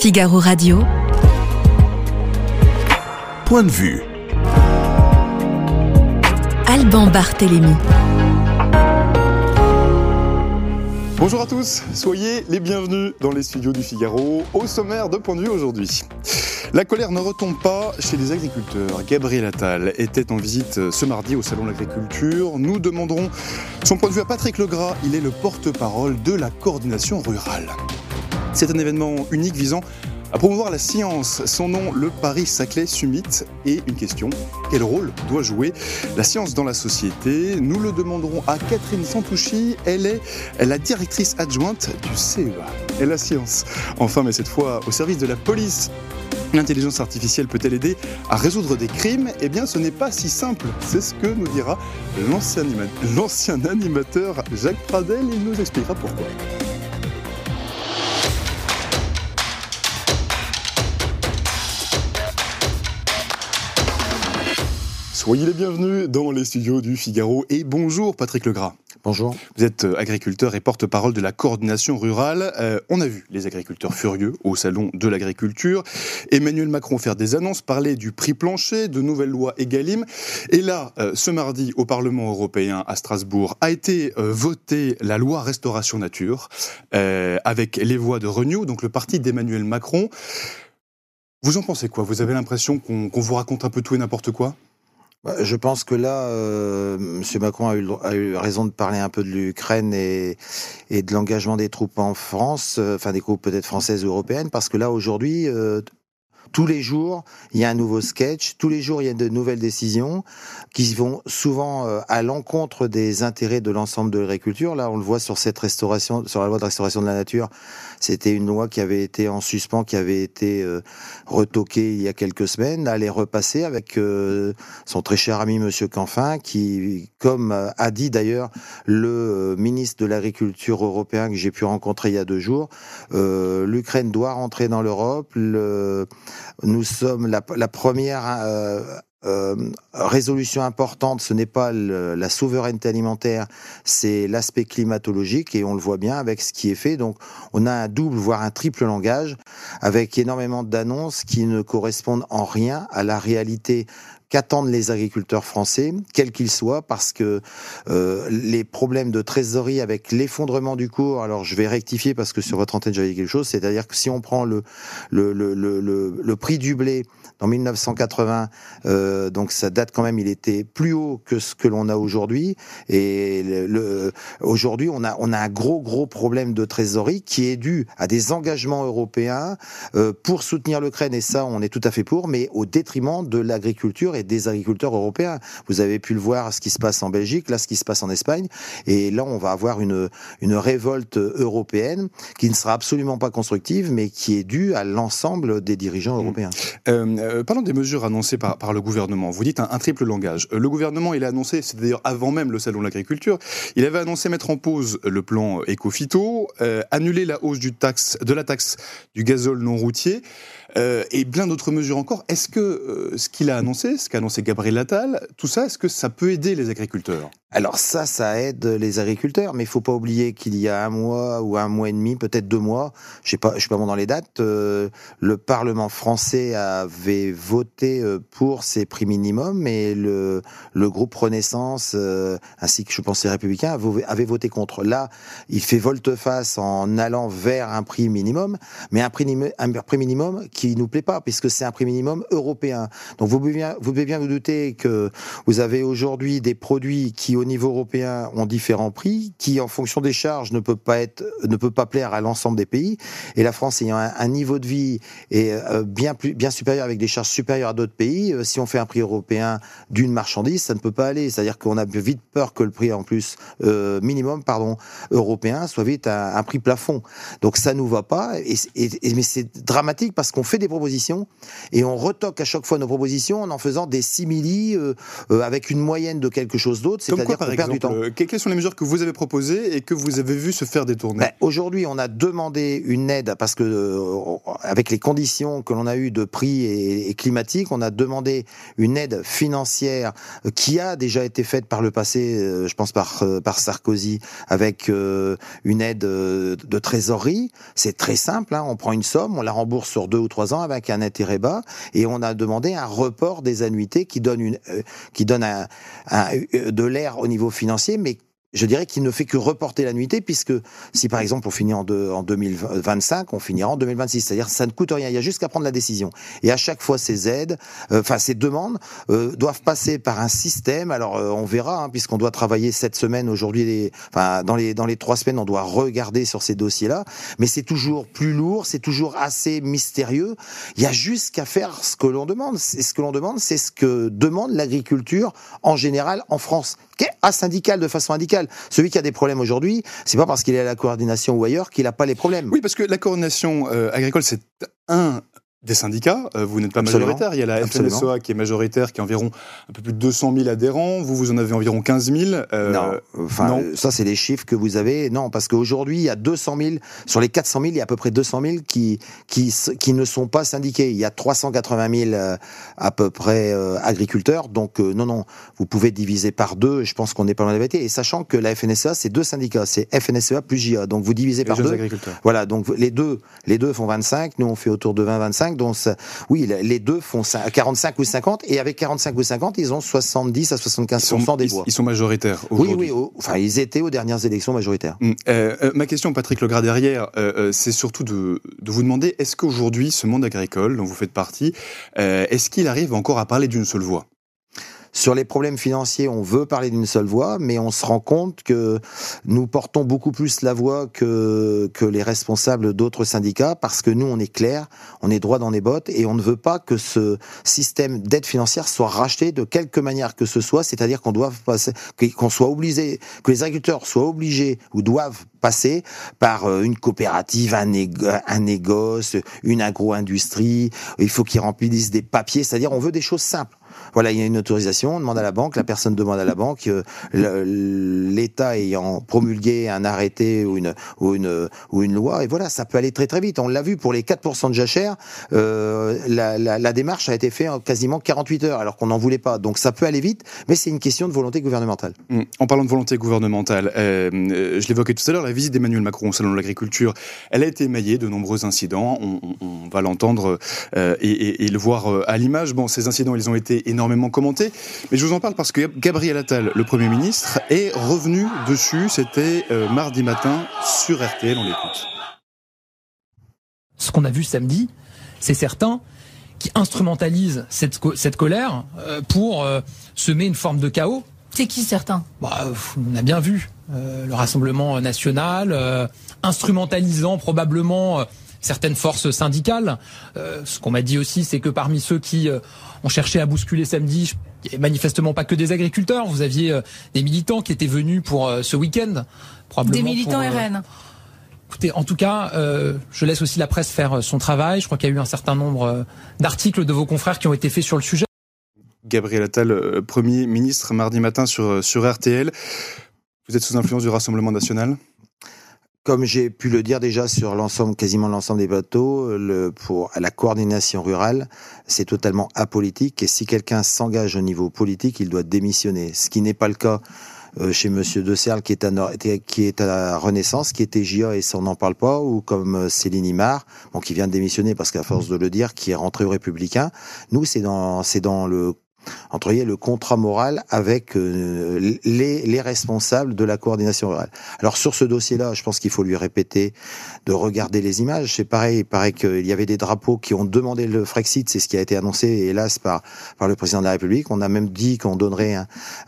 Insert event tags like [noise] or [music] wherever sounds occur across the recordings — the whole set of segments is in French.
Figaro Radio. Point de vue. Alban Barthélémy. Bonjour à tous, soyez les bienvenus dans les studios du Figaro, au sommaire de Point de vue aujourd'hui. La colère ne retombe pas chez les agriculteurs. Gabriel Attal était en visite ce mardi au Salon de l'Agriculture. Nous demanderons son point de vue à Patrick Legras. Il est le porte-parole de la coordination rurale. C'est un événement unique visant à promouvoir la science. Son nom, le Paris-Saclay Summit. Et une question, quel rôle doit jouer la science dans la société? Nous le demanderons à Catherine Santouchi. Elle est la directrice adjointe du CEA et la science. Enfin, mais cette fois au service de la police. L'intelligence artificielle peut-elle aider à résoudre des crimes? Eh bien, ce n'est pas si simple. C'est ce que nous dira l'ancien animateur Jacques Pradel. Il nous expliquera pourquoi. Soyez les bienvenus dans les studios du Figaro et bonjour Patrick Legras. Bonjour. Vous êtes euh, agriculteur et porte-parole de la coordination rurale. Euh, on a vu les agriculteurs furieux au salon de l'agriculture. Emmanuel Macron faire des annonces, parler du prix plancher, de nouvelles lois Egalim. Et là, euh, ce mardi, au Parlement européen à Strasbourg, a été votée la loi Restauration Nature avec les voix de Renew, donc le parti d'Emmanuel Macron. Vous en pensez quoi? Vous avez l'impression qu'on vous raconte un peu tout et n'importe quoi? Je pense que là, euh, M. Macron a eu, raison de parler un peu de l'Ukraine et, et, de l'engagement des troupes en France, euh, enfin des troupes peut-être françaises ou européennes, parce que là, aujourd'hui, euh, tous les jours, il y a un nouveau sketch, tous les jours, il y a de nouvelles décisions qui vont souvent euh, à l'encontre des intérêts de l'ensemble de l'agriculture. Là, on le voit sur cette restauration, sur la loi de restauration de la nature. C'était une loi qui avait été en suspens, qui avait été euh, retoquée il y a quelques semaines. Elle est repassée avec euh, son très cher ami Monsieur Canfin, qui, comme a dit d'ailleurs le ministre de l'Agriculture européen que j'ai pu rencontrer il y a deux jours, l'Ukraine doit rentrer dans l'Europe. Le, nous sommes la, première euh, euh, résolution importante, ce n'est pas la souveraineté alimentaire, c'est l'aspect climatologique et on le voit bien avec ce qui est fait. Donc on a un double, voire un triple langage avec énormément d'annonces qui ne correspondent en rien à la réalité qu'attendent les agriculteurs français, quels qu'ils soient, parce que euh, les problèmes de trésorerie avec l'effondrement du cours, alors je vais rectifier parce que sur votre antenne j'avais quelque chose, c'est-à-dire que si on prend le, le, le, le, le prix du blé en 1980, euh, donc ça date quand même, il était plus haut que ce que l'on a aujourd'hui. Et le, aujourd'hui, on a, on a un gros, gros problème de trésorerie qui est dû à des engagements européens euh, pour soutenir l'Ukraine, et ça, on est tout à fait pour, mais au détriment de l'agriculture et des agriculteurs européens. Vous avez pu le voir, ce qui se passe en Belgique, là, ce qui se passe en Espagne, et là, on va avoir une, une révolte européenne qui ne sera absolument pas constructive, mais qui est due à l'ensemble des dirigeants mmh. européens. Euh, euh, parlons des mesures annoncées par, par le gouvernement. Vous dites un, triple langage. Euh, le gouvernement, il a annoncé, c'est d'ailleurs avant même le salon de l'agriculture, il avait annoncé mettre en pause le plan éco-phyto, euh, annuler la hausse du taxe, de la taxe du gazole non routier. Euh, et plein d'autres mesures encore. Est-ce que euh, ce qu'il a annoncé, ce qu'a annoncé Gabriel Attal, tout ça, est-ce que ça peut aider les agriculteurs? Alors ça, ça aide les agriculteurs, mais il faut pas oublier qu'il y a un mois ou un mois et demi, peut-être deux mois, je sais pas, je suis pas bon dans les dates, euh, le Parlement français avait voté pour ces prix minimums, et le, le groupe Renaissance, ainsi que je pense les Républicains, avaient voté contre. Là, il fait volte-face en allant vers un prix minimum, mais un prix, un prix minimum qui nous plaît pas, puisque c'est un prix minimum européen. Donc vous pouvez bien vous, pouvez bien vous douter que vous avez aujourd'hui des produits qui, au niveau européen, ont différents prix, qui, en fonction des charges, ne peut pas être, ne peut pas plaire à l'ensemble des pays. Et la France ayant un, niveau de vie et euh, bien plus, bien supérieur avec des charges supérieures à d'autres pays, euh, si on fait un prix européen d'une marchandise, ça ne peut pas aller. C'est-à-dire qu'on a vite peur que le prix en plus euh, minimum, pardon, européen soit vite un, prix plafond. Donc ça nous va pas. Et, mais c'est dramatique parce qu'on fait des propositions et on retoque à chaque fois nos propositions en en faisant des simili avec une moyenne de quelque chose d'autre. Quoi, par exemple Quelles sont les mesures que vous avez proposées et que vous avez vu se faire détourner? Ben, Aujourd'hui, on a demandé une aide parce que, euh, avec les conditions que l'on a eues de prix et, climatiques, on a demandé une aide financière qui a déjà été faite par le passé, je pense par, par Sarkozy, avec une aide de trésorerie. C'est très simple, hein. on prend une somme, on la rembourse sur deux ou trois ans avec un intérêt bas, et on a demandé un report des annuités qui donne, une, euh, qui donne un, euh, de l'air au niveau financier, mais je dirais qu'il ne fait que reporter la nuitée, puisque si par exemple on finit en, en 2025, on finira en 2026. C'est-à-dire ça ne coûte rien, il y a juste qu'à prendre la décision. Et à chaque fois, ces aides, euh, enfin ces demandes, euh, doivent passer par un système. Alors euh, on verra, hein, puisqu'on doit travailler cette semaine, aujourd'hui, enfin dans les dans les trois semaines, on doit regarder sur ces dossiers-là. Mais c'est toujours plus lourd, c'est toujours assez mystérieux. Il y a juste qu'à faire ce que l'on demande. C'est ce que l'on demande, c'est ce que demande l'agriculture en général en France, qui est asyndical de façon Celui qui a des problèmes aujourd'hui, c'est pas parce qu'il est à la coordination ou ailleurs qu'il n'a pas les problèmes. Oui, parce que la coordination euh, agricole, c'est un des syndicats. Euh, vous n'êtes pas majoritaire. Il y a la FNSEA qui est majoritaire, qui a environ un peu plus de 200 000 adhérents. Vous, vous en avez environ 15 000. Euh, non, enfin, ça, c'est les chiffres que vous avez. Non, parce qu'aujourd'hui, il y a 200 000, sur les 400 000, il y a à peu près 200 000 qui, qui, qui ne sont pas syndiqués. Il y a 380 000 euh, à peu près agriculteurs. Donc, non, non, vous pouvez diviser par deux. Je pense qu'on n'est pas loin de Et sachant que la FNSEA, c'est deux syndicats. C'est FNSEA plus JA. Donc, vous divisez par deux. Voilà. Donc, les deux, les deux font 25. Nous, on fait autour de 20-25 donc oui, les deux font 45 ou 50, et avec 45 ou 50, ils ont 70 à 75 des voix. Ils sont majoritaires Oui, oui, enfin, ils étaient aux dernières élections majoritaires. Hum, euh, euh, ma question, Patrick Legras, derrière, euh, c'est surtout de, de, vous demander, est-ce qu'aujourd'hui, ce monde agricole dont vous faites partie, est-ce qu'il arrive encore à parler d'une seule voix? Sur les problèmes financiers, on veut parler d'une seule voix, mais on se rend compte que nous portons beaucoup plus la voix que, que les responsables d'autres syndicats, parce que nous, on est clair, on est droit dans les bottes, et on ne veut pas que ce système d'aide financière soit racheté de quelque manière que ce soit, c'est-à-dire qu'on doit passer, qu'on soit obligé, que les agriculteurs soient obligés ou doivent passer par euh, une coopérative, un, un négoce, une agro-industrie. Il faut qu'ils remplissent des papiers, c'est-à-dire on veut des choses simples. Voilà, il y a une autorisation, on demande à la banque, la personne demande à la banque, euh, l'État ayant promulgué un arrêté ou une, loi, et voilà, ça peut aller très très vite. On l'a vu pour les 4% de jachère, euh, la, démarche a été faite en quasiment 48 heures, alors qu'on n'en voulait pas. Donc ça peut aller vite, mais c'est une question de volonté gouvernementale. Mmh. En parlant de volonté gouvernementale, euh, je l'évoquais tout à l'heure, la visite d'Emmanuel Macron au Salon de l'Agriculture, elle a été émaillée de nombreux incidents, on, va l'entendre et, et, le voir à l'image. Bon, ces incidents, ils ont été énormément commenté. Mais je vous en parle parce que Gabriel Attal, le Premier ministre, est revenu dessus. C'était euh, mardi matin sur RTL. On l'écoute. Ce qu'on a vu samedi, c'est certains qui instrumentalisent cette, cette colère euh, pour euh, semer une forme de chaos. C'est qui certains? Bah, On a bien vu le Rassemblement national, instrumentalisant probablement certaines forces syndicales. Euh, ce qu'on m'a dit aussi, c'est que parmi ceux qui euh, ont cherché à bousculer samedi, il n'y avait manifestement pas que des agriculteurs. Vous aviez euh, des militants qui étaient venus pour ce week-end. Des militants RN Écoutez, en tout cas, je laisse aussi la presse faire son travail. Je crois qu'il y a eu un certain nombre d'articles de vos confrères qui ont été faits sur le sujet. Gabriel Attal, Premier ministre, mardi matin sur, sur RTL. Vous êtes sous influence du Rassemblement national? Comme j'ai pu le dire déjà sur l'ensemble, quasiment l'ensemble des bateaux, le, pour la coordination rurale, c'est totalement apolitique. Et si quelqu'un s'engage au niveau politique, il doit démissionner. Ce qui n'est pas le cas euh, chez Monsieur De Serle, qui est, à, la Renaissance, qui était GIA et ça on n'en parle pas, ou comme euh, Céline Imar, bon, qui vient de démissionner parce qu'à force de le dire, qui est rentré au Républicain. Nous, c'est dans, c'est dans le entre le contrat moral avec euh, les, les, responsables de la coordination rurale. Alors sur ce dossier-là, je pense qu'il faut lui répéter de regarder les images. C'est pareil, il paraît qu'il y avait des drapeaux qui ont demandé le Frexit, c'est ce qui a été annoncé, hélas, par, par le président de la République. On a même dit qu'on donnerait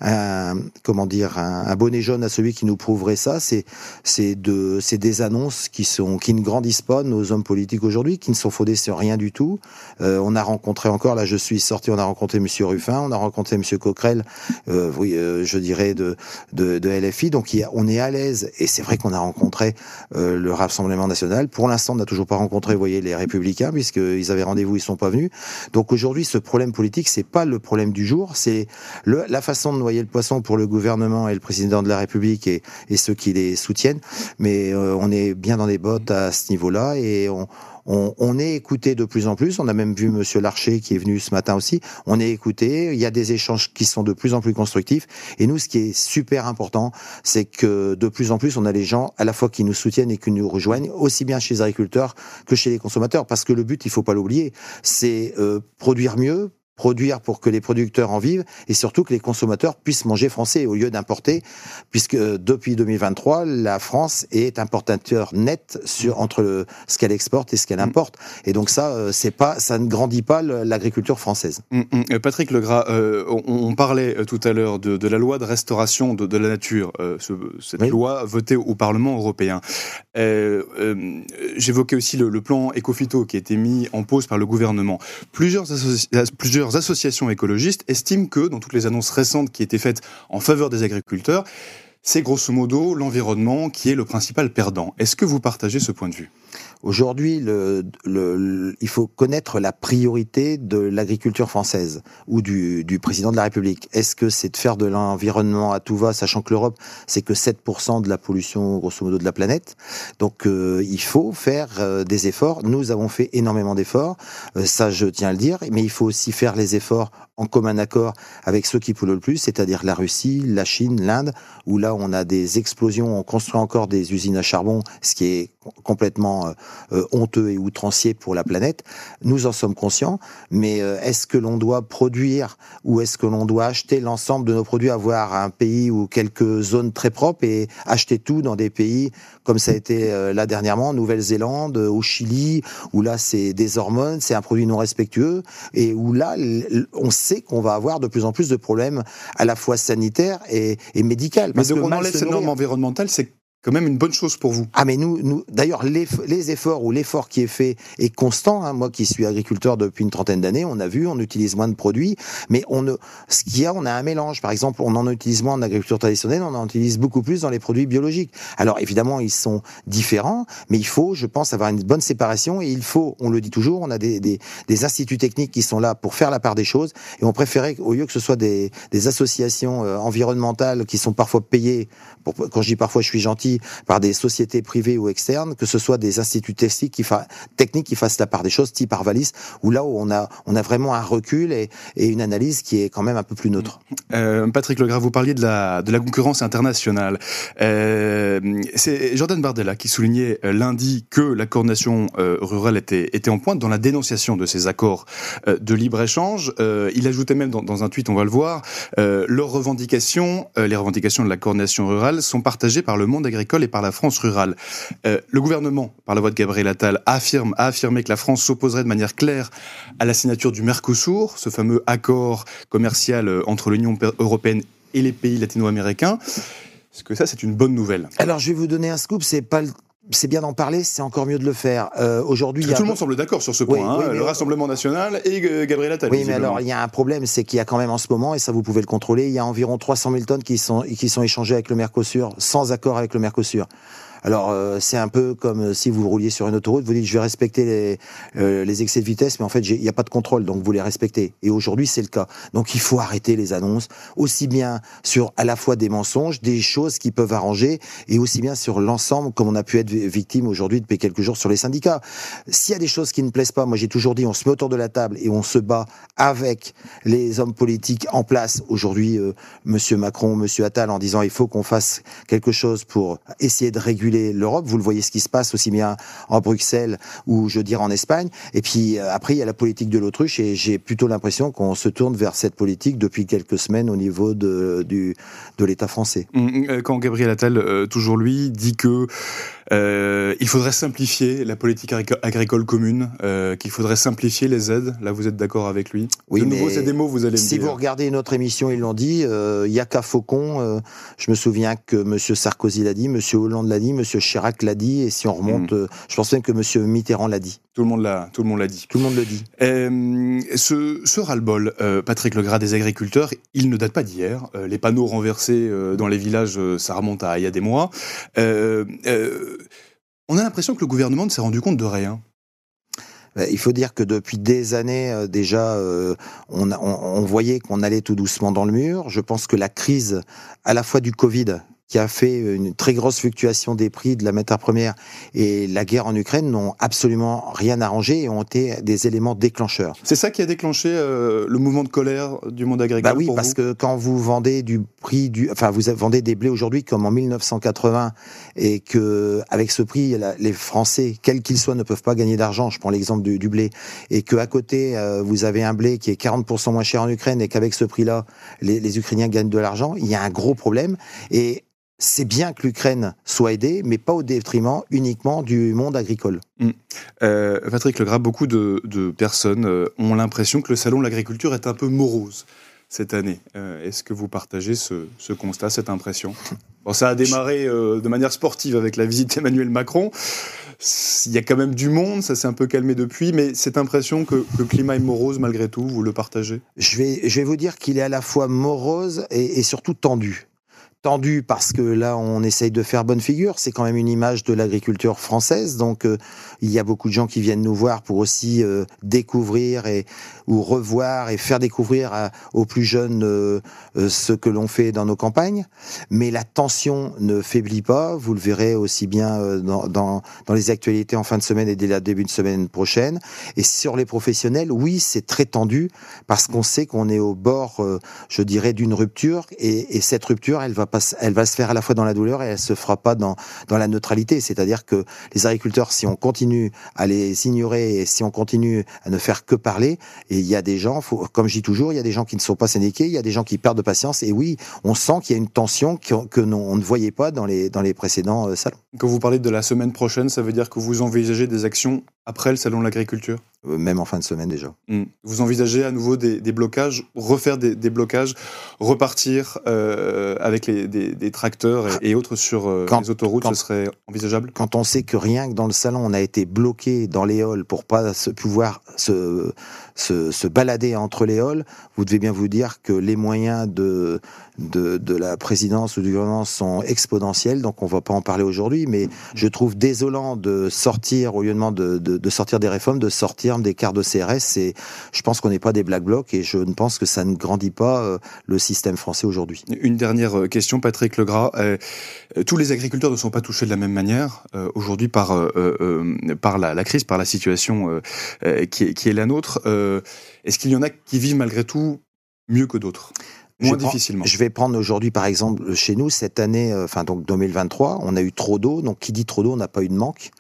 un, comment dire, un, bonnet jaune à celui qui nous prouverait ça. C'est, c'est de, c'est des annonces qui sont, qui ne grandissent pas nos hommes politiques aujourd'hui, qui ne sont fondés sur rien du tout. Euh, on a rencontré encore, là, je suis sorti, on a rencontré Monsieur Ruffin On a rencontré M. Coquerel, oui, je dirais de, de, de LFI. Donc on est à l'aise et c'est vrai qu'on a rencontré le Rassemblement national. Pour l'instant, on n'a toujours pas rencontré, vous voyez, les Républicains puisqu'ils avaient rendez-vous, ils sont pas venus. Donc aujourd'hui, ce problème politique, c'est pas le problème du jour, c'est la façon de noyer le poisson pour le gouvernement et le président de la République et, et ceux qui les soutiennent. Mais on est bien dans les bottes à ce niveau-là et on, on, on, est écouté de plus en plus. On a même vu Monsieur Larcher qui est venu ce matin aussi. On est écouté. Il y a des échanges qui sont de plus en plus constructifs. Et nous, ce qui est super important, c'est que de plus en plus, on a les gens à la fois qui nous soutiennent et qui nous rejoignent, aussi bien chez les agriculteurs que chez les consommateurs. Parce que le but, il faut pas l'oublier, c'est euh, produire mieux, produire pour que les producteurs en vivent et surtout que les consommateurs puissent manger français au lieu d'importer, puisque depuis 2023, la France est importateur net sur entre ce qu'elle exporte et ce qu'elle mm. importe. Et donc ça, euh, c'est pas, ça ne grandit pas l'agriculture française. Mm, mm. Euh, Patrick Legras, euh, on, parlait tout à l'heure de, la loi de restauration de, la nature, cette loi votée au Parlement européen. J'évoquais aussi le, plan Ecofito qui a été mis en pause par le gouvernement. Plusieurs, plusieurs associations écologistes estiment que, dans toutes les annonces récentes qui étaient faites en faveur des agriculteurs, c'est grosso modo l'environnement qui est le principal perdant. Est-ce que vous partagez ce point de vue? Aujourd'hui, le, le, il faut connaître la priorité de l'agriculture française ou du, du, président de la République. Est-ce que c'est de faire de l'environnement à tout va, sachant que l'Europe, c'est que 7% de la pollution, grosso modo, de la planète. Donc, euh, il faut faire euh, des efforts. Nous avons fait énormément d'efforts, euh, ça je tiens à le dire, mais il faut aussi faire les efforts en commun accord avec ceux qui polluent le plus, c'est-à-dire la Russie, la Chine, l'Inde, où là on a des explosions, on construit encore des usines à charbon, ce qui est complètement euh, euh, honteux et outrancier pour la planète. Nous en sommes conscients, mais euh, est-ce que l'on doit produire ou est-ce que l'on doit acheter l'ensemble de nos produits, avoir un pays ou quelques zones très propres et acheter tout dans des pays comme ça a été là dernièrement, Nouvelle-Zélande, au Chili, où là c'est des hormones, c'est un produit non respectueux et où là on sait qu'on va avoir de plus en plus de problèmes à la fois sanitaires et, et médicaux. Mais donc on enlève ces normes environnementales, c'est quand même une bonne chose pour vous. Ah mais nous, nous d'ailleurs les, les, efforts ou l'effort qui est fait est constant. Hein. Moi qui suis agriculteur depuis une trentaine d'années, on a vu, on utilise moins de produits, mais on ne, ce qu'il y a, on a un mélange. Par exemple, on en utilise moins en agriculture traditionnelle, on en utilise beaucoup plus dans les produits biologiques. Alors évidemment, ils sont différents, mais il faut, je pense, avoir une bonne séparation et il faut, on le dit toujours, on a des, des, des instituts techniques qui sont là pour faire la part des choses et on préférait au lieu que ce soit des, des associations euh, environnementales qui sont parfois payées, pour, quand je dis parfois je suis gentil par des sociétés privées ou externes, que ce soit des instituts techniques qui, fassent la part des choses, type Arvalis, où là où on a, vraiment un recul et, une analyse qui est quand même un peu plus neutre. Euh, Patrick Legras, vous parliez de la, concurrence internationale. Euh, c'est Jordan Bardella qui soulignait euh, lundi que la coordination euh, rurale était, en pointe dans la dénonciation de ces accords de libre-échange. il ajoutait même dans, dans, un tweet, on va le voir, leurs revendications, les revendications de la coordination rurale sont partagées par le monde agricole et par la France rurale. Euh, le gouvernement, par la voix de Gabriel Attal, affirme, a affirmé que la France s'opposerait de manière claire à la signature du Mercosur, ce fameux accord commercial euh, entre l'Union européenne et les pays latino-américains. Est-ce que ça, c'est une bonne nouvelle? Alors, je vais vous donner un scoop. C'est pas c'est bien d'en parler, c'est encore mieux de le faire. Euh, Aujourd'hui, tout le monde semble d'accord sur ce point. hein, le Rassemblement national et Gabriel Attal. Oui, mais alors il y a un problème, c'est qu'il y a quand même en ce moment, et ça vous pouvez le contrôler, il y a environ 300 000 tonnes qui sont qui sont échangées avec le Mercosur sans accord avec le Mercosur. Alors euh, c'est un peu comme euh, si vous rouliez sur une autoroute, vous dites je vais respecter les, euh, les excès de vitesse, mais en fait il n'y a pas de contrôle, donc vous les respectez. Et aujourd'hui c'est le cas. Donc il faut arrêter les annonces, aussi bien sur à la fois des mensonges, des choses qui peuvent arranger, et aussi bien sur l'ensemble, comme on a pu être victime aujourd'hui depuis quelques jours sur les syndicats. S'il y a des choses qui ne plaisent pas, moi j'ai toujours dit on se met autour de la table et on se bat avec les hommes politiques en place. Aujourd'hui, Monsieur Macron, Monsieur Attal, en disant il faut qu'on fasse quelque chose pour essayer de réguler l'Europe. Vous le voyez ce qui se passe aussi bien en Bruxelles ou je dirais en Espagne. Et puis euh, après, il y a la politique de l'autruche et j'ai plutôt l'impression qu'on se tourne vers cette politique depuis quelques semaines au niveau de, de l'État français. Mmh, euh, quand Gabriel Attal, euh, toujours lui, dit que euh, il faudrait simplifier la politique agricole commune, euh, qu'il faudrait simplifier les aides. Là, vous êtes d'accord avec lui Oui, de nouveau, c'est des mots, vous allez me si dire. vous regardez notre émission, ils l'ont dit. Euh, il y a qu'à Faucon. je me souviens que M. Sarkozy l'a dit, M. Hollande l'a dit, M. Chirac l'a dit, et si on remonte, mmh. je pense même que M. Mitterrand l'a dit. Tout le monde l'a, tout le monde l'a dit. Tout le monde le dit. Euh, ce, ce ras-le-bol, euh, Patrick Legras des agriculteurs, il ne date pas d'hier. Euh, les panneaux renversés euh, dans les villages, euh, ça remonte à il y a des mois. Euh, on a l'impression que le gouvernement ne s'est rendu compte de rien. Ben, il faut dire que depuis des années déjà, on, on, on voyait qu'on allait tout doucement dans le mur. Je pense que la crise, à la fois du Covid, qui a fait une très grosse fluctuation des prix de la matière première et la guerre en Ukraine n'ont absolument rien arrangé et ont été des éléments déclencheurs. C'est ça qui a déclenché euh, le mouvement de colère du monde agricole Bah oui, parce vous? que quand vous vendez du prix du, enfin vous vendez des blés aujourd'hui comme en 1980 et que avec ce prix, les Français, quels qu'ils soient, ne peuvent pas gagner d'argent. Je prends l'exemple du, du, blé et que à côté euh, vous avez un blé qui est 40% moins cher en Ukraine et qu'avec ce prix-là, les, les Ukrainiens gagnent de l'argent. Il y a un gros problème et c'est bien que l'Ukraine soit aidée, mais pas au détriment uniquement du monde agricole. Mmh. Euh, Patrick Legras, beaucoup de, de personnes euh, ont l'impression que le salon de l'agriculture est un peu morose cette année. Euh, Est-ce que vous partagez ce, ce, constat, cette impression? [laughs] Bon, Ça a démarré euh, de manière sportive avec la visite d'Emmanuel Macron. Il y a quand même du monde, ça s'est un peu calmé depuis, mais cette impression que, que, le climat est morose malgré tout, vous le partagez? Je vais, je vais vous dire qu'il est à la fois morose et, et surtout tendu tendu parce que là on essaye de faire bonne figure, c'est quand même une image de l'agriculture française, donc euh, il y a beaucoup de gens qui viennent nous voir pour aussi euh, découvrir et ou revoir et faire découvrir aux plus jeunes euh, ce que l'on fait dans nos campagnes, mais la tension ne faiblit pas, vous le verrez aussi bien dans, dans, dans les actualités en fin de semaine et dès le début de semaine prochaine, et sur les professionnels, oui c'est très tendu parce qu'on sait qu'on est au bord, je dirais, d'une rupture. Et, et cette rupture elle va elle va se faire à la fois dans la douleur et elle se fera pas dans, dans la neutralité. C'est-à-dire que les agriculteurs, si on continue à les ignorer et si on continue à ne faire que parler, et il y a des gens, comme je dis toujours, il y a des gens qui ne sont pas syndiqués, il y a des gens qui perdent de patience. Et oui, on sent qu'il y a une tension que, que on ne voyait pas dans les, dans les précédents euh, salons. Quand vous parlez de la semaine prochaine, ça veut dire que vous envisagez des actions après le salon de l'agriculture? Même en fin de semaine déjà. Mmh. Vous envisagez à nouveau des, des blocages, refaire des, des blocages, repartir euh, avec les, des, des, tracteurs et, et autres sur euh, quand, les autoroutes, quand, ce serait envisageable? Quand on sait que rien que dans le salon, on a été bloqué dans les halls pour pas se pouvoir se, se, se balader entre les halls, vous devez bien vous dire que les moyens de, de, de la présidence ou du gouvernement sont exponentiels, donc on va pas en parler aujourd'hui, mais je trouve désolant de sortir, au lieu de, de, de sortir des réformes, de sortir des quarts de CRS, et je pense qu'on n'est pas des black blocs, et je ne pense que ça ne grandit pas euh, le système français aujourd'hui. Une dernière euh, question, Patrick Legras. Euh, tous les agriculteurs ne sont pas touchés de la même manière aujourd'hui par, la, crise, par la situation qui, est, la nôtre. Est-ce qu'il y en a qui vivent malgré tout mieux que d'autres? Moins je difficilement. je vais prendre aujourd'hui, par exemple, chez nous, cette année, euh, enfin donc 2023, on a eu trop d'eau. Donc qui dit trop d'eau, on n'a pas eu de manque.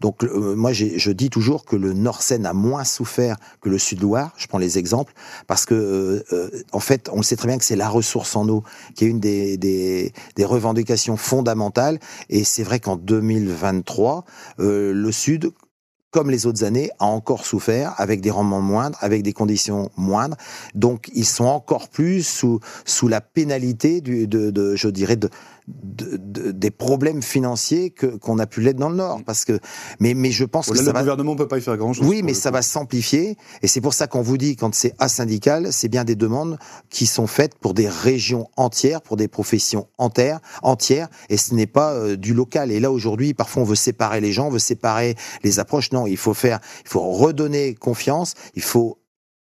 Donc euh, moi, je dis toujours que le Nord-Seine a moins souffert que le Sud-Loire. Je prends les exemples parce que euh, euh, en fait, on sait très bien que c'est la ressource en eau qui est une des, des, des revendications fondamentales. Et c'est vrai qu'en 2023, le Sud comme les autres années, a encore souffert avec des rendements moindres, avec des conditions moindres. Donc, ils sont encore plus sous, sous la pénalité du, de, de, je dirais, de, de, de, des problèmes financiers que qu'on a pu l'être dans le Nord parce que mais mais je pense que le ça gouvernement va... peut pas y faire grand chose. Oui, mais ça va s'amplifier et c'est pour ça qu'on vous dit quand c'est asyndical, c'est bien des demandes qui sont faites pour des régions entières, pour des professions entières, entières et ce n'est pas euh, du local. Et là aujourd'hui, parfois on veut séparer les gens, on veut séparer les approches. Non, il faut faire, il faut redonner confiance, il faut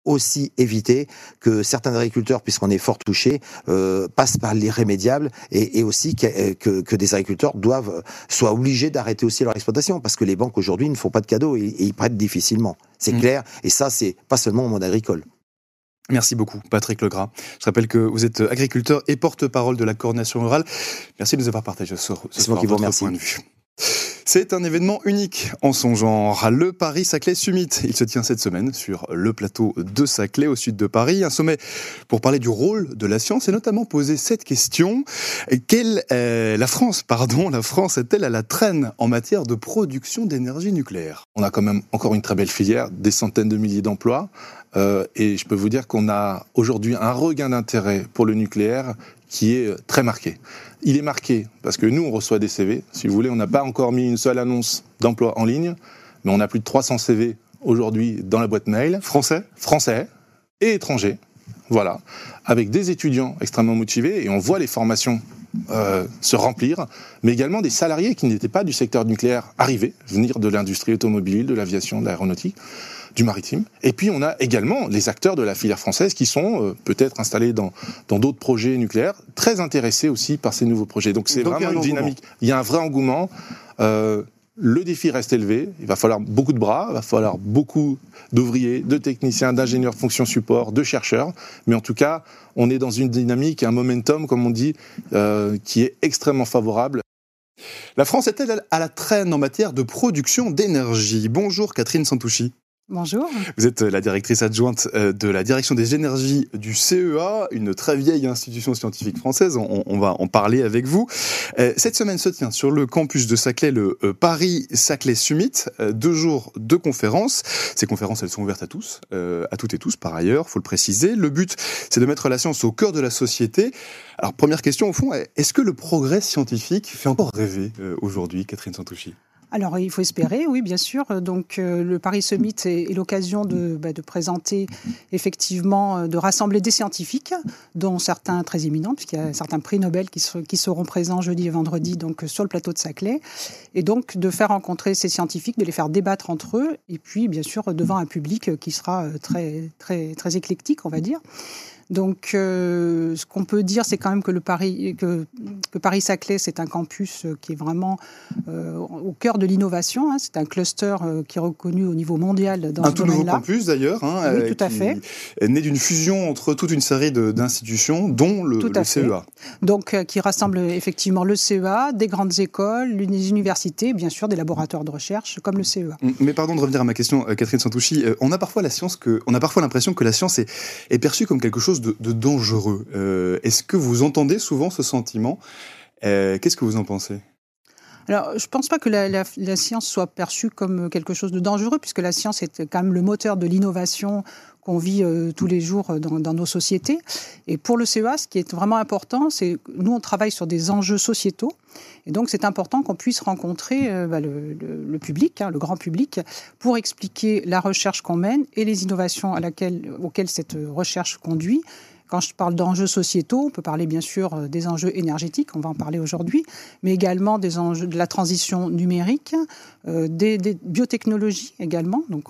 aussi éviter que certains agriculteurs, puisqu'on est fort touché, euh, passent par l'irrémédiable et, et, aussi que, que, que, des agriculteurs doivent soient obligés d'arrêter aussi leur exploitation parce que les banques aujourd'hui ne font pas de cadeaux et, et ils prêtent difficilement. C'est mmh. clair et ça c'est pas seulement au monde agricole. Merci beaucoup, Patrick Legras. Je rappelle que vous êtes agriculteur et porte-parole de la coordination rurale. Merci de nous avoir partagé ce, ce soir qui vous remercie. point de vue. C'est un événement unique en son genre, le Paris-Saclay Summit. Il se tient cette semaine sur le plateau de Saclay au sud de Paris, un sommet pour parler du rôle de la science et notamment poser cette question. Quelle est la France, pardon, la France est-elle à la traîne en matière de production d'énergie nucléaire? On a quand même encore une très belle filière, des centaines de milliers d'emplois, euh, et je peux vous dire qu'on a aujourd'hui un regain d'intérêt pour le nucléaire qui est très marqué. Il est marqué parce que nous, on reçoit des CV. Si vous voulez, on n'a pas encore mis une seule annonce d'emploi en ligne, mais on a plus de 300 CV aujourd'hui dans la boîte mail. Français? Français et étrangers, voilà, avec des étudiants extrêmement motivés, et on voit les formations euh, se remplir, mais également des salariés qui n'étaient pas du secteur nucléaire arriver, venir de l'industrie automobile, de l'aviation, de l'aéronautique, du maritime. Et puis on a également les acteurs de la filière française qui sont euh, peut-être installés dans dans d'autres projets nucléaires, très intéressés aussi par ces nouveaux projets. Donc c'est vraiment une dynamique. Il y a un vrai engouement. Euh, le défi reste élevé. Il va falloir beaucoup de bras, il va falloir beaucoup d'ouvriers, de techniciens, d'ingénieurs de fonction support, de chercheurs. Mais en tout cas, on est dans une dynamique, un momentum, comme on dit, euh, qui est extrêmement favorable. La France est-elle à la traîne en matière de production d'énergie? Bonjour Catherine Santouchi. Bonjour. Vous êtes la directrice adjointe euh, de la direction des énergies du CEA, une très vieille institution scientifique française. On, va en parler avec vous. Euh, cette semaine se tient sur le campus de Saclay le euh, Paris-Saclay Summit. Deux jours de conférences. Ces conférences, elles sont ouvertes à tous, à toutes et tous par ailleurs, faut le préciser. Le but, c'est de mettre la science au cœur de la société. Alors, première question au fond, est-ce que le progrès scientifique fait encore rêver aujourd'hui, Catherine Santouchi? Alors, il faut espérer, oui, bien sûr. Donc, euh, le Paris Summit est, l'occasion de, bah, de, présenter, effectivement, euh, de rassembler des scientifiques, dont certains très éminents, puisqu'il y a certains prix Nobel qui, qui, seront présents jeudi et vendredi donc, sur le plateau de Saclay. Et donc, de faire rencontrer ces scientifiques, de les faire débattre entre eux, et puis, bien sûr, devant un public qui sera euh, très, très, très éclectique, on va dire. Donc, euh, ce qu'on peut dire, c'est quand même que le Paris, que, que Paris-Saclay, c'est un campus euh, qui est vraiment euh, au cœur de l'innovation. Hein. C'est un cluster qui est reconnu au niveau mondial dans un tout nouveau campus d'ailleurs. Hein, oui, tout à fait. Est né d'une fusion entre toute une série d'institutions, dont le, CEA. Donc, qui rassemble effectivement le CEA, des grandes écoles, les universités, bien sûr, des laboratoires de recherche comme le CEA. Mais pardon de revenir à ma question, Catherine Santouchi. On a parfois la science que, on a parfois l'impression que la science est, est perçue comme quelque chose de, dangereux. Euh, est-ce que vous entendez souvent ce sentiment? Euh, Qu'est-ce que vous en pensez? Alors, je ne pense pas que la, science soit perçue comme quelque chose de dangereux, puisque la science est quand même le moteur de l'innovation qu'on vit euh, tous les jours dans, nos sociétés. Et pour le CEA, ce qui est vraiment important, c'est nous, on travaille sur des enjeux sociétaux. Et donc, c'est important qu'on puisse rencontrer bah, le, public, hein, le grand public, pour expliquer la recherche qu'on mène et les innovations auxquelles cette recherche conduit quand je parle d'enjeux sociétaux, on peut parler bien sûr euh, des enjeux énergétiques, on va en parler aujourd'hui, mais également des enjeux de la transition numérique, euh, des, biotechnologies également, donc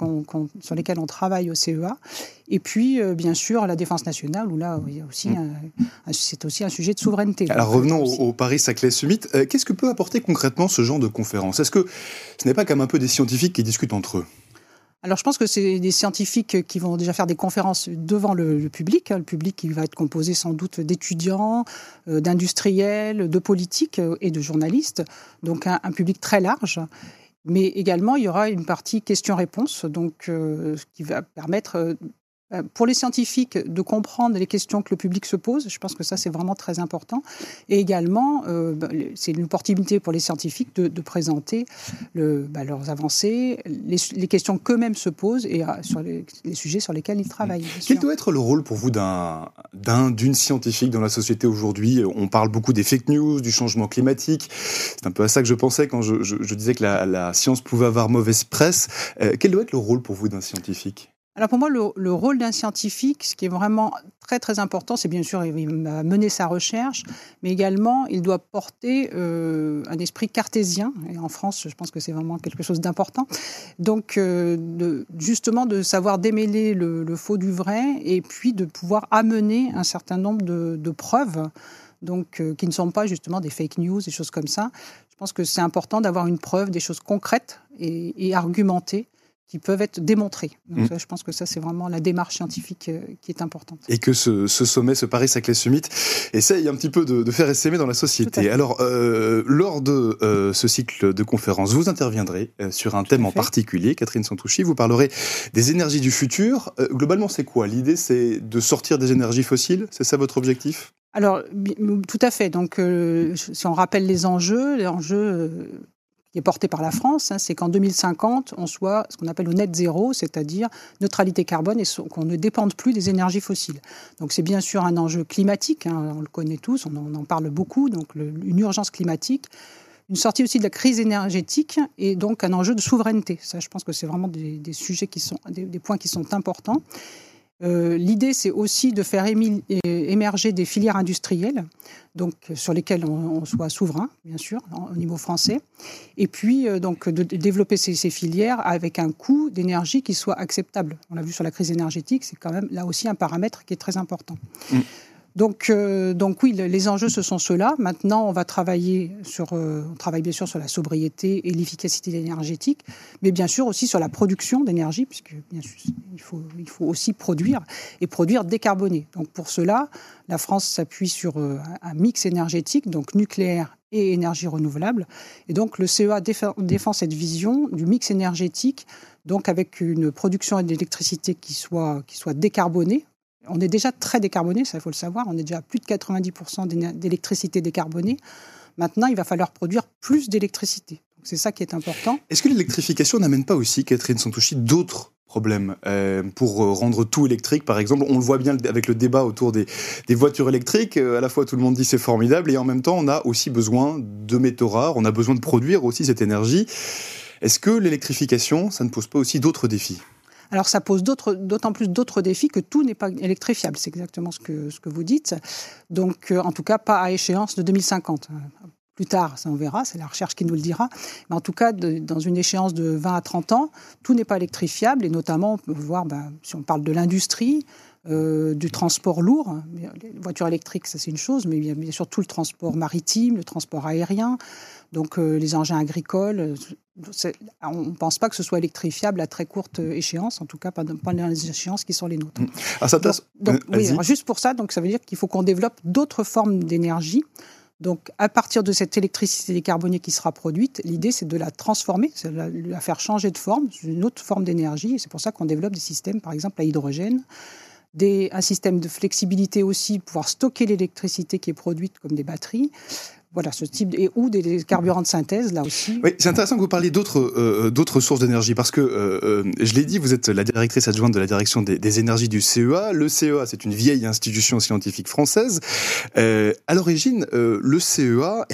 sur lesquelles on travaille au CEA, et puis euh, bien sûr la défense nationale, où là il y a aussi mm. c'est aussi un sujet de souveraineté. Alors revenons au, Paris-Saclay Summit. Qu'est-ce que peut apporter concrètement ce genre de conférence? Est-ce que ce n'est pas comme un peu des scientifiques qui discutent entre eux? Alors je pense que c'est des scientifiques qui vont déjà faire des conférences devant le, public, hein, le public qui va être composé sans doute d'étudiants, euh, d'industriels, de politiques euh, et de journalistes, donc un, public très large. Mais également, il y aura une partie questions-réponses, donc euh, qui va permettre euh, pour les scientifiques de comprendre les questions que le public se pose. Je pense que ça, c'est vraiment très important. Et également, euh, bah, c'est une opportunité pour les scientifiques de, présenter le, bah, leurs avancées, les, questions qu'eux-mêmes se posent et euh, sur les, sujets sur lesquels ils travaillent. Quel doit être le rôle pour vous d'un, d'une scientifique dans la société aujourd'hui? On parle beaucoup des fake news, du changement climatique. C'est un peu à ça que je pensais quand je, disais que la, science pouvait avoir mauvaise presse. quel doit être le rôle pour vous d'un scientifique? Alors pour moi, le, rôle d'un scientifique, ce qui est vraiment très très important, c'est bien sûr il va mener sa recherche, mais également il doit porter euh, un esprit cartésien. Et en France, je pense que c'est vraiment quelque chose d'important. Donc euh, justement de savoir démêler le, faux du vrai et puis de pouvoir amener un certain nombre de, preuves. Donc, euh, qui ne sont pas justement des fake news, des choses comme ça. Je pense que c'est important d'avoir une preuve, des choses concrètes et argumentées qui peuvent être démontrés. Donc, mm. je pense que ça, c'est vraiment la démarche scientifique euh, qui est importante. Et que ce, sommet, ce Paris-Saclay Summit, essaye un petit peu de, faire essaimer dans la société. Alors, euh, lors de euh, ce cycle de conférences, vous interviendrez sur un thème en particulier, Catherine Santouchi, vous parlerez des énergies du futur. globalement, c'est quoi? L'idée, c'est de sortir des énergies fossiles? C'est ça votre objectif? Alors, tout à fait. Donc, si on rappelle les enjeux, les enjeux qui est porté par la France, hein, c'est qu'en 2050, on soit ce qu'on appelle au net zéro, c'est-à-dire neutralité carbone et qu'on ne dépende plus des énergies fossiles. Donc c'est bien sûr un enjeu climatique, hein, on le connaît tous, on en, parle beaucoup, donc une urgence climatique, une sortie aussi de la crise énergétique et donc un enjeu de souveraineté. Ça, je pense que c'est vraiment des, sujets qui sont des, points qui sont importants. Euh, l'idée, c'est aussi de faire émerger des filières industrielles, donc sur lesquelles on, soit souverain, bien sûr, au niveau français, et puis euh, de développer ces, filières avec un coût d'énergie qui soit acceptable. On l'a vu sur la crise énergétique, c'est quand même là aussi un paramètre qui est très important. Mm. Donc, euh, donc oui, les enjeux ce sont ceux-là. Maintenant, on va travailler sur, euh, bien sûr sur la sobriété et l'efficacité énergétique, mais bien sûr aussi sur la production d'énergie, puisque bien sûr il faut, il faut aussi produire et produire décarboné. Donc pour cela, la France s'appuie sur euh, un mix énergétique, donc nucléaire et énergie renouvelable. Et donc le CEA défend cette vision du mix énergétique, donc avec une production d'électricité qui soit, qui soit décarbonée on est déjà très décarboné, ça il faut le savoir, on est déjà à plus de 90% d'électricité décarbonée. Maintenant, il va falloir produire plus d'électricité. C'est ça qui est important. Est-ce que l'électrification n'amène pas aussi, Catherine Santouchi, d'autres problèmes euh, pour euh, rendre tout électrique Par exemple, on le voit bien avec le débat autour des, voitures électriques. Euh, à la fois, tout le monde dit c'est formidable, et en même temps, on a aussi besoin de métaux rares, on a besoin de produire aussi cette énergie. Est-ce que l'électrification, ça ne pose pas aussi d'autres défis? Alors ça pose d'autant plus d'autres défis que tout n'est pas électrifiable. C'est exactement ce que, vous dites. Donc euh, en tout cas pas à échéance de 2050. Plus tard, ça on verra, c'est la recherche qui nous le dira. Mais en tout cas, dans une échéance de 20 à 30 ans, tout n'est pas électrifiable. Et notamment, on peut voir, ben, si on parle de l'industrie, euh, du transport lourd. Les voitures électriques, ça c'est une chose, mais il y a bien sûr tout le transport maritime, le transport aérien, donc euh, les engins agricoles, on ne pense pas que ce soit électrifiable à très courte échéance, en tout cas pas dans les échéances qui sont les nôtres. Ah, ça donc, euh, juste pour ça, donc ça veut dire qu'il faut qu'on développe d'autres formes d'énergie. Donc, à partir de cette électricité décarbonée qui sera produite, l'idée c'est de la transformer, c'est de la, faire changer de forme, une autre forme d'énergie. Et c'est pour ça qu'on développe des systèmes, par exemple à hydrogène, des, un système de flexibilité aussi, pouvoir stocker l'électricité qui est produite comme des batteries, voilà, ce type et ou des carburants de synthèse là aussi. Oui, c'est intéressant que vous parliez d'autres euh, d'autres sources d'énergie parce que euh, euh, je l'ai dit, vous êtes la directrice adjointe de la direction des, énergies du CEA. Le CEA, c'est une vieille institution scientifique française. à l'origine, le CEA,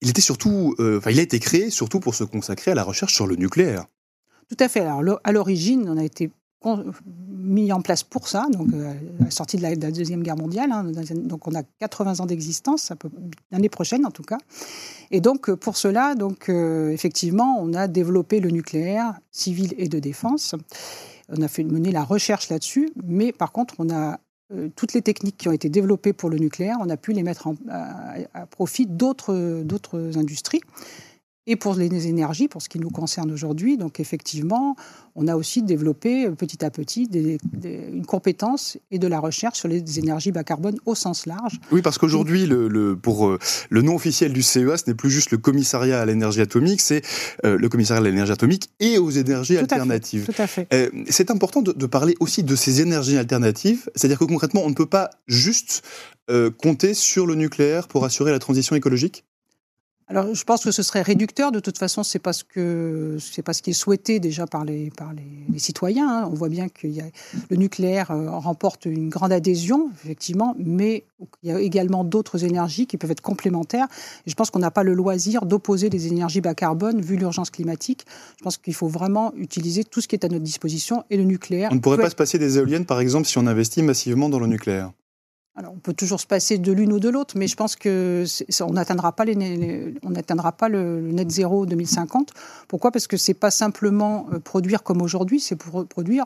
il était surtout, enfin, il a été créé surtout pour se consacrer à la recherche sur le nucléaire. Tout à fait. Alors, à l'origine, on a été mis en place pour ça, donc euh, à la sortie de la, Deuxième Guerre mondiale. Hein, donc on a 80 ans d'existence, l'année prochaine en tout cas. Et donc euh, pour cela, donc, euh, effectivement, on a développé le nucléaire civil et de défense. On a fait mener la recherche là-dessus, mais par contre, on a toutes les techniques qui ont été développées pour le nucléaire, on a pu les mettre à profit d'autres industries et pour les énergies, pour ce qui nous concerne aujourd'hui. Donc effectivement, on a aussi développé petit à petit une compétence et de la recherche sur les énergies bas carbone au sens large. Oui, parce qu'aujourd'hui, le, pour euh, le nom officiel du CEA, ce n'est plus juste le commissariat à l'énergie atomique, c'est euh, le commissariat à l'énergie atomique et aux énergies alternatives. tout à fait. Euh, c'est important de, de, parler aussi de ces énergies alternatives, c'est-à-dire que concrètement, on ne peut pas juste compter sur le nucléaire pour assurer la transition écologique? Alors, je pense que ce serait réducteur. De toute façon, c'est pas ce que c'est pas ce qui est souhaité déjà par les par les, citoyens. Hein. On voit bien que le nucléaire euh, remporte une grande adhésion, effectivement, mais il y a également d'autres énergies qui peuvent être complémentaires. Et je pense qu'on n'a pas le loisir d'opposer les énergies bas carbone vu l'urgence climatique. Je pense qu'il faut vraiment utiliser tout ce qui est à notre disposition et le nucléaire. On ne pourrait pas se passer des éoliennes, par exemple, si on investit massivement dans le nucléaire. Alors, on peut toujours se passer de l'une ou de l'autre, mais je pense que on n'atteindra pas, pas le, net zéro 2050. Pourquoi? Parce que c'est pas simplement euh, produire comme aujourd'hui, c'est pour produire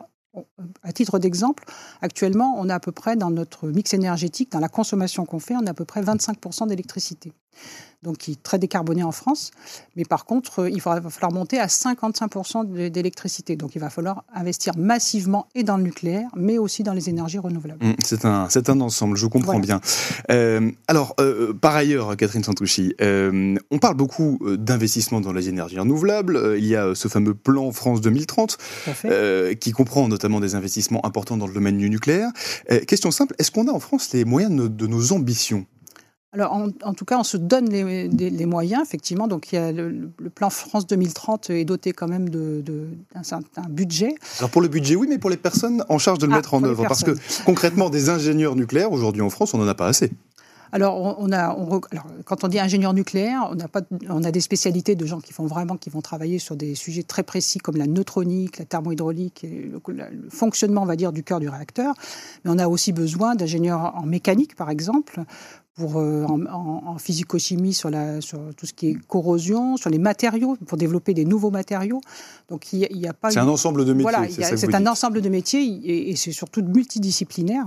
à titre d'exemple, actuellement, on a à peu près dans notre mix énergétique, dans la consommation qu'on fait, on a à peu près 25% d'électricité. Donc, qui est très décarboné en France. Mais par contre, il va falloir monter à 55% d'électricité. Donc, il va falloir investir massivement et dans le nucléaire, mais aussi dans les énergies renouvelables. Mmh, c'est un, c'est un ensemble, je comprends bien. Euh, alors, euh, par ailleurs, Catherine Santouchi, euh, on parle beaucoup d'investissement dans les énergies renouvelables. Il y a ce fameux plan France 2030 qui comprend notamment des investissements importants dans le domaine du nucléaire. Euh, question simple, est-ce qu'on a en France les moyens de, nos ambitions? Alors, en, tout cas, on se donne les, moyens, effectivement. Donc, il y a le, plan France 2030 est doté quand même d'un budget. Alors, pour le budget, oui, mais pour les personnes en charge de le ah, mettre en œuvre. Parce que, concrètement, des ingénieurs nucléaires, aujourd'hui en France, on n'en a pas assez. alors, on, a, quand on dit ingénieur nucléaire, on a, pas, on a des spécialités de gens qui font vraiment, qui vont travailler sur des sujets très précis comme la neutronique, la thermohydraulique, et le, fonctionnement, on va dire, du cœur du réacteur. Mais on a aussi besoin d'ingénieurs en mécanique, par exemple, pour, euh, en, physico-chimie sur, la, sur tout ce qui est corrosion, sur les matériaux, pour développer des nouveaux matériaux. Donc il n'y a, pas. C'est un ensemble de métiers. Voilà, c'est un ensemble de métiers et, c'est surtout multidisciplinaire.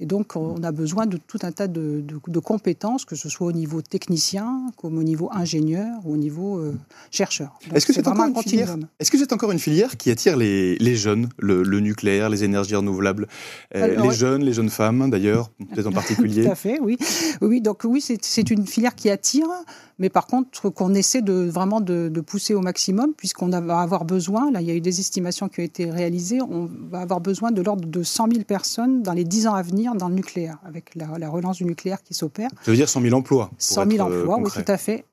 Et donc on a besoin de tout un tas de, de, compétences, que ce soit au niveau technicien, comme au niveau ingénieur ou au niveau euh, chercheur. Est-ce que c'est encore une filière Est-ce que c'est encore une filière qui attire les, les jeunes, le, nucléaire, les énergies renouvelables, euh, les jeunes, les jeunes femmes d'ailleurs, peut-être en particulier. [laughs] Tout à fait, oui. Oui, donc oui, c'est une filière qui attire, mais par contre qu'on essaie de vraiment de, pousser au maximum, puisqu'on va avoir besoin, là il y a eu des estimations qui ont été réalisées, on va avoir besoin de l'ordre de 100 000 personnes dans les 10 ans à venir dans le nucléaire, avec la, relance du nucléaire qui s'opère. Ça veut dire 100 000 emplois 100 000 euh, emplois, oui, tout à fait.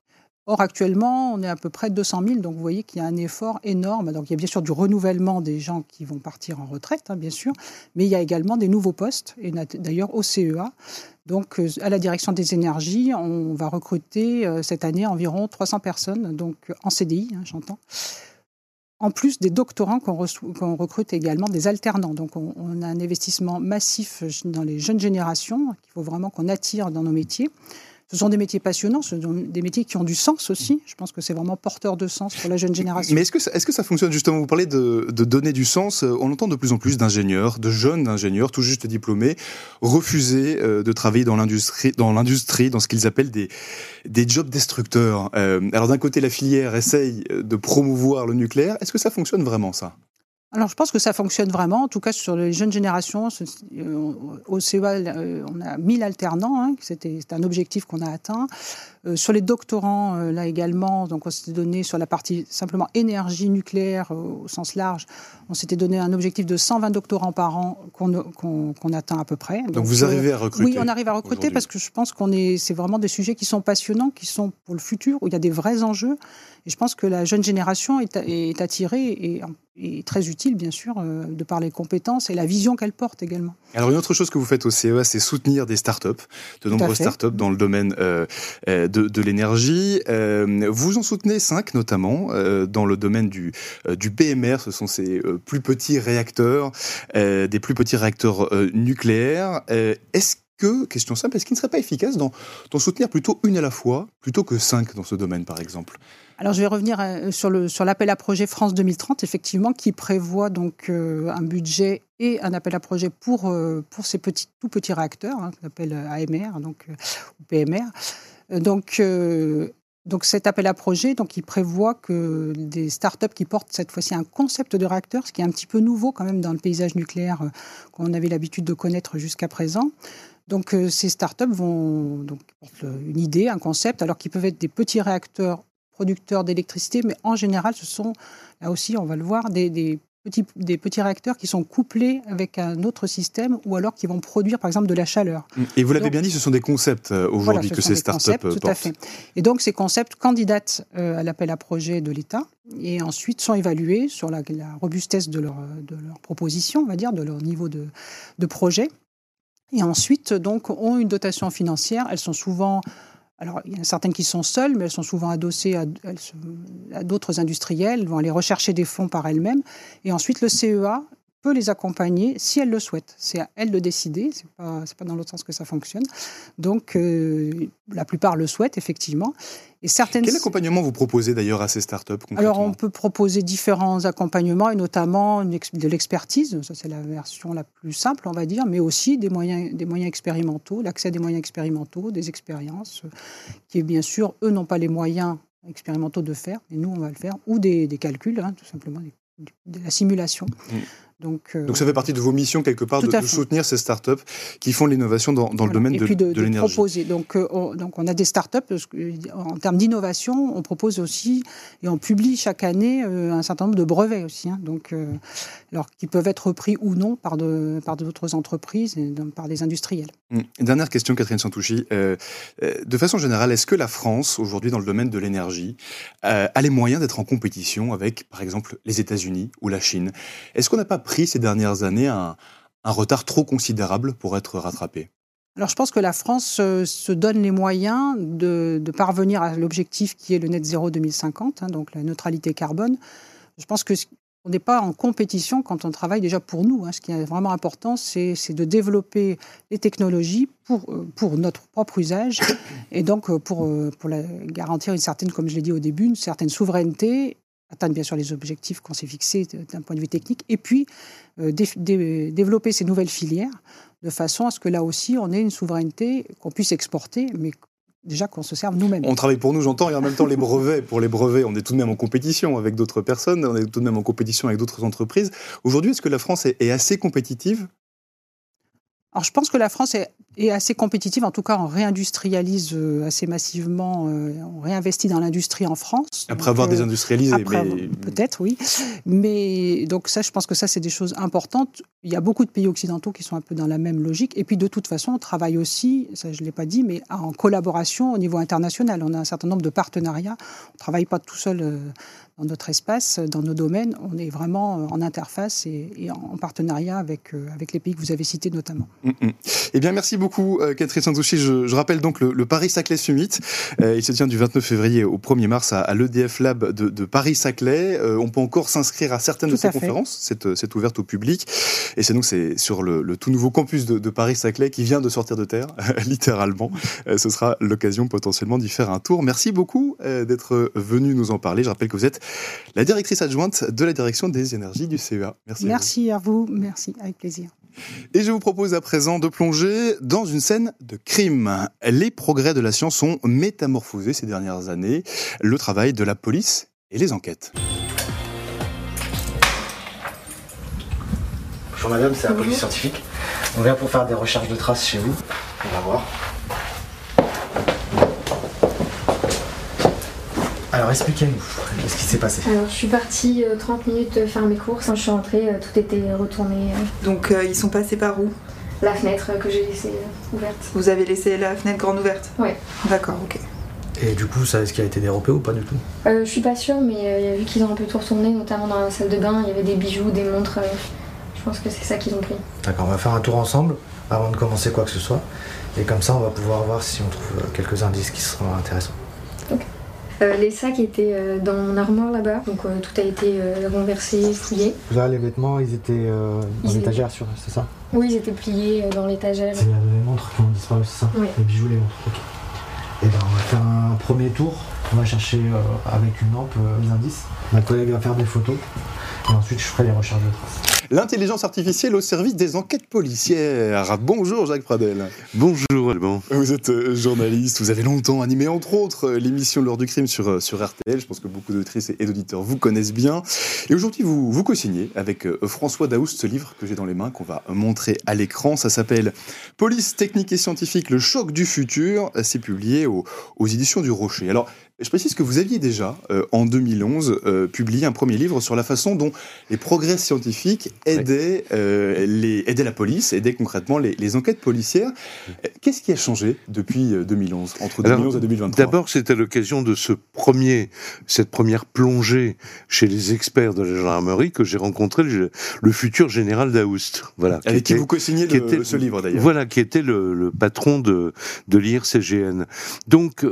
Or, actuellement, on est à peu près 200 000, donc vous voyez qu'il y a un effort énorme. Donc, il y a bien sûr du renouvellement des gens qui vont partir en retraite, hein, bien sûr, mais il y a également des nouveaux postes, et d'ailleurs au CEA. Donc, euh, à la direction des énergies, on va recruter euh, cette année environ 300 personnes, donc en CDI, hein, j'entends. En plus des doctorants qu'on recrute également, des alternants. Donc, on, on, a un investissement massif dans les jeunes générations qu'il faut vraiment qu'on attire dans nos métiers. Ce sont des métiers passionnants, ce sont des métiers qui ont du sens aussi. Je pense que c'est vraiment porteur de sens pour la jeune génération. Mais est-ce que, ça, fonctionne? Justement Vous parlez de, donner du sens. On entend de plus en plus d'ingénieurs, de jeunes ingénieurs, tout juste diplômés, refuser euh, de travailler dans l'industrie, dans dans ce qu'ils appellent des, des jobs destructeurs. Euh, alors d'un côté, la filière essaye de promouvoir le nucléaire. Est-ce que ça fonctionne vraiment ça? Alors, je pense que ça fonctionne vraiment. En tout cas, sur les jeunes générations, euh, au CEA, euh, on a 1000 alternants. Hein, C'était un objectif qu'on a atteint. Euh, sur les doctorants, là également, donc on s'était donné sur la partie simplement énergie nucléaire au sens large, on s'était donné un objectif de 120 doctorants par an qu'on atteint à peu près. Donc, vous arrivez à recruter Oui, on arrive à recruter parce que je pense qu'on est, c'est vraiment des sujets qui sont passionnants, qui sont pour le futur, où il y a des vrais enjeux. Et je pense que la jeune génération est, est attirée et, et, très utile, bien sûr, euh, de par les compétences et la vision qu'elle porte également. Alors, une autre chose que vous faites au CEA, c'est soutenir des startups, de nombreuses startups dans le domaine euh, euh, de, de l'énergie. Euh, vous en soutenez cinq, notamment, euh, dans le domaine du, du PMR. Ce sont ces plus petits réacteurs, des plus petits réacteurs nucléaires. Est-ce que, question simple, est-ce qu'il ne serait pas efficace d'en soutenir plutôt une à la fois, plutôt que cinq dans ce domaine, par exemple? Alors, je vais revenir euh, sur l'appel à projet France 2030, effectivement, qui prévoit donc euh, un budget et un appel à projet pour euh, pour ces petits tout petits réacteurs hein, qu'on appelle AMR, donc ou PMR. Donc donc cet appel à projet, donc il prévoit que des startups qui portent cette fois-ci un concept de réacteur, ce qui est un petit peu nouveau quand même dans le paysage nucléaire qu'on avait l'habitude de connaître jusqu'à présent. Donc ces startups vont donc une idée, un concept, alors qu'ils peuvent être des petits réacteurs producteurs d'électricité, mais en général, ce sont, là aussi, on va le voir, des, petits, des petits réacteurs qui sont couplés avec un autre système ou alors qui vont produire, par exemple, de la chaleur. Et vous l'avez bien dit, ce sont des concepts euh, aujourd'hui que ces startups portent. Tout à fait. Et donc, ces concepts candidatent euh, à l'appel à projet de l'État et ensuite sont évalués sur la, robustesse de leur, de leur proposition, on va dire, de leur niveau de, de projet. Et ensuite, donc, ont une dotation financière. Elles sont souvent alors, il y en a certaines qui sont seules, mais elles sont souvent adossées à, d'autres industriels, elles vont aller rechercher des fonds par elles-mêmes. Et ensuite, le CEA peut les accompagner si elles le souhaitent. C'est à elles de décider, c'est pas, pas dans l'autre sens que ça fonctionne. Donc, euh, la plupart le souhaitent, effectivement. Et certaines... Quel accompagnement vous proposez d'ailleurs à ces startups Alors, on peut proposer différents accompagnements, et notamment de l'expertise, ça c'est la version la plus simple, on va dire, mais aussi des moyens, des moyens expérimentaux, l'accès à des moyens expérimentaux, des expériences, qui, bien sûr, eux n'ont pas les moyens expérimentaux de faire, mais nous, on va le faire, ou des, calculs, hein, tout simplement, de la simulation. Euh, Donc, ça fait partie de vos missions quelque part de, soutenir ces startups qui font l'innovation dans, le domaine de, de, l'énergie. proposer. Donc, euh, on, donc on a des startups en termes d'innovation, on propose aussi et on publie chaque année euh, un certain nombre de brevets aussi. Hein. donc, alors qui peuvent être repris ou non par de par d'autres entreprises et par des industriels. Hum. dernière question, Catherine Santouchi. de façon générale, est-ce que la France aujourd'hui dans le domaine de l'énergie a les moyens d'être en compétition avec, par exemple, les États-Unis ou la Chine? Est-ce qu'on n'a pas pris ces dernières années un, retard trop considérable pour être rattrapé alors je pense que la France euh, se donne les moyens de, parvenir à l'objectif qui est le net zéro 2050, hein, donc la neutralité carbone. Je pense que on n'est pas en compétition quand on travaille déjà pour nous. Hein. Ce qui est vraiment important, c'est de développer les technologies pour, euh, pour notre propre usage et donc euh, pour, pour garantir une certaine, comme je l'ai dit au début, une certaine souveraineté atteindre bien sûr les objectifs qu'on s'est fixés d'un point de vue technique, et puis développer ces nouvelles filières de façon à ce que là aussi, on ait une souveraineté qu'on puisse exporter, mais déjà qu'on se serve nous-mêmes. On travaille pour nous, j'entends, et en même temps les brevets, pour les brevets, on est tout de même en compétition avec d'autres personnes, on est tout de même en compétition avec d'autres entreprises. Aujourd'hui, est-ce que la France est, assez compétitive? Alors je pense que la France est, assez compétitive, en tout cas on réindustrialise euh, assez massivement, euh, on réinvestit dans l'industrie en France. Après avoir euh, désindustrialisé, mais... Peut-être, oui. Mais donc ça, je pense que ça, c'est des choses importantes. Il y a beaucoup de pays occidentaux qui sont un peu dans la même logique. Et puis de toute façon, on travaille aussi, ça je ne l'ai pas dit, mais en collaboration au niveau international. On a un certain nombre de partenariats. On ne travaille pas tout seul dans notre espace, dans nos domaines. On est vraiment euh, en interface et, en partenariat avec, euh, avec les pays que vous avez cités notamment. Mm, mm. Eh bien, merci beaucoup, euh, Catherine Santouchi. Je, je, rappelle donc le, Paris-Saclay Summit. il se tient du 29 février au 1er mars à, l'EDF Lab de, Paris-Saclay. on peut encore s'inscrire à certaines de ces conférences. C'est ouverte au public. Et c'est donc sur le, tout nouveau campus de, Paris-Saclay qui vient de sortir de terre, [laughs] littéralement. ce sera l'occasion potentiellement d'y faire un tour. Merci beaucoup d'être venu nous en parler. Je rappelle que vous êtes la directrice adjointe de la direction des énergies du CEA. Merci. Merci à vous. Merci, avec plaisir. Et je vous propose à présent de plonger dans une scène de crime. Les progrès de la science ont métamorphosé ces dernières années le travail de la police et les enquêtes. Bonjour madame, c'est la police scientifique. On vient pour faire des recherches de traces chez vous. On va voir. Alors expliquez-nous, qu'est-ce qui s'est passé Alors je suis partie 30 euh, minutes faire mes courses. Quand je suis rentrée, euh, tout était retourné. Euh. Donc ils sont passés par où? La fenêtre que j'ai laissée ouverte. Vous avez laissé la fenêtre grande ouverte? Oui. D'accord, ok. Et du coup, vous savez ce qui a été dérobé ou pas du tout? Je suis pas sûre, mais vu qu'ils ont un peu tout retourné, notamment dans la salle de bain, il y avait des bijoux, des montres. je pense que c'est ça qu'ils ont pris. D'accord, on va faire un tour ensemble avant de commencer quoi que ce soit. Et comme ça, on va pouvoir voir si on trouve quelques indices qui seront intéressants. Euh, les sacs étaient euh, dans mon armoire là-bas, donc euh, tout a été renversé, fouillé. Là, les vêtements, ils étaient dans l'étagère, c'est ça? Oui, ils étaient pliés dans l'étagère. C'est les montres qui ont disparu, c'est ça? Oui. Les bijoux, les montres, ok. Et eh ben, on va faire un premier tour. On va chercher avec une lampe les indices. Ma collègue va faire des photos. Et ensuite, je ferai les recherches de traces. L'intelligence artificielle au service des enquêtes policières. Bonjour Jacques Pradel. Bonjour Alban. Vous êtes euh, journaliste, vous avez longtemps animé entre autres euh, l'émission L'heure du crime sur, euh, sur RTL. Je pense que beaucoup d'autrices et d'auditeurs vous connaissent bien. Et aujourd'hui, vous, vous co-signez avec François Daoust ce livre que j'ai dans les mains, qu'on va montrer à l'écran. Ça s'appelle Police technique et scientifique, le choc du futur. C'est publié aux, aux éditions du Rocher. Alors, je précise que vous aviez déjà, euh, en 2011, euh, publié un premier livre sur la façon dont les progrès scientifiques aidaient, euh, les, aidaient la police, aidaient concrètement les, enquêtes policières. Qu'est-ce qui a changé depuis 2011, entre 2011 et 2023 D'abord, c'était l'occasion de ce premier, cette première plongée chez les experts de la gendarmerie que j'ai rencontré le, futur général Daoust. Voilà, Avec qui, vous co-signez ce livre d'ailleurs. Voilà, qui était le, le patron de, de l'IRCGN. Donc,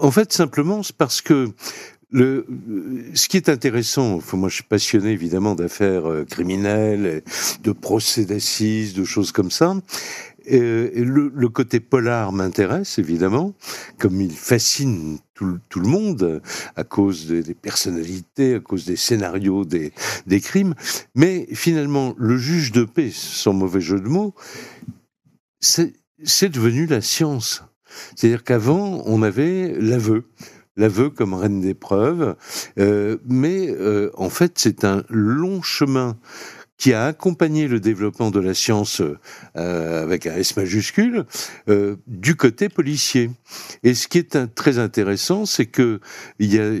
en fait, simplement, parce que le, ce qui est intéressant, moi je suis passionné évidemment d'affaires euh, criminelles, de procès d'assises, de choses comme ça. Et le, côté polar m'intéresse évidemment, comme il fascine tout, le monde à cause des, personnalités, à cause des scénarios des, des crimes. Mais finalement, le juge de paix, sans mauvais jeu de mots, c'est devenu la science. C'est-à-dire qu'avant, on avait l'aveu l'aveu comme reine des preuves, euh, mais euh, en fait c'est un long chemin qui a accompagné le développement de la science euh, avec un S majuscule euh, du côté policier. Et ce qui est très intéressant, c'est que il y a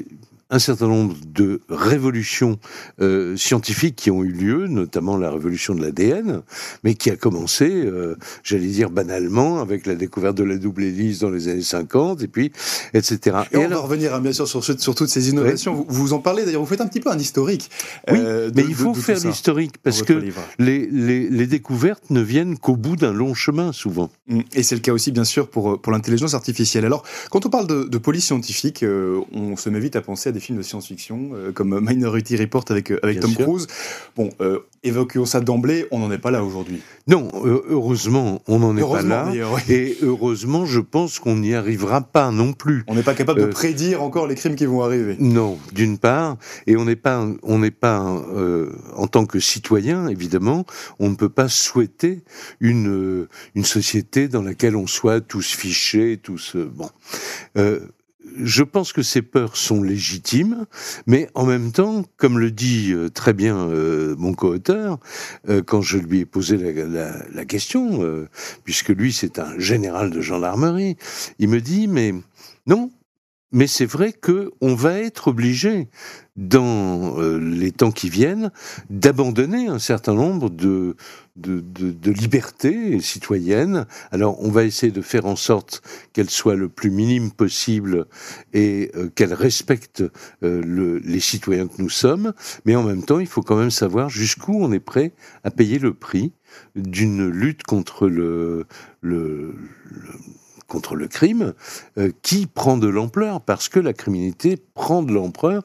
un certain nombre de révolutions euh, scientifiques qui ont eu lieu, notamment la révolution de l'ADN, mais qui a commencé, euh, j'allais dire banalement, avec la découverte de la double hélice dans les années 50, et puis, etc. Et, on va revenir hein, bien sûr sur, sur, toutes ces innovations. Vous, vous, en parlez d'ailleurs, vous faites un petit peu un historique. Oui, euh, mais il faut faire l'historique, parce que les, les, les, découvertes ne viennent qu'au bout d'un long chemin, souvent. Mmh. Et c'est le cas aussi, bien sûr, pour, pour l'intelligence artificielle. Alors, quand on parle de, police scientifique, on se met vite à penser à des films de science-fiction, euh, comme Minority Report avec, euh, avec Tom Cruise. Bon, évoquons ça d'emblée, on n'en est pas là aujourd'hui. Non, heureusement, on n'en est pas là. Et heureusement, je pense qu'on n'y arrivera pas non plus. On n'est pas capable de prédire encore les crimes qui vont arriver. Non, d'une part, et on n'est pas, on n'est pas en tant que citoyen, évidemment, on ne peut pas souhaiter une une société dans laquelle on soit tous fichés, tous bon. Euh, je pense que ces peurs sont légitimes, mais en même temps, comme le dit euh, très bien euh, mon co-auteur, euh, quand je lui ai posé la, question, puisque lui c'est un général de gendarmerie, il me dit mais non, mais c'est vrai que on va être obligé dans les temps qui viennent d'abandonner un certain nombre de de, de, de, liberté citoyenne. Alors, on va essayer de faire en sorte qu'elle soit le plus minime possible et euh, qu'elle respecte euh, le, les citoyens que nous sommes. Mais en même temps, il faut quand même savoir jusqu'où on est prêt à payer le prix d'une lutte contre le, le, contre le crime euh, qui prend de l'ampleur parce que la criminalité prend de l'ampleur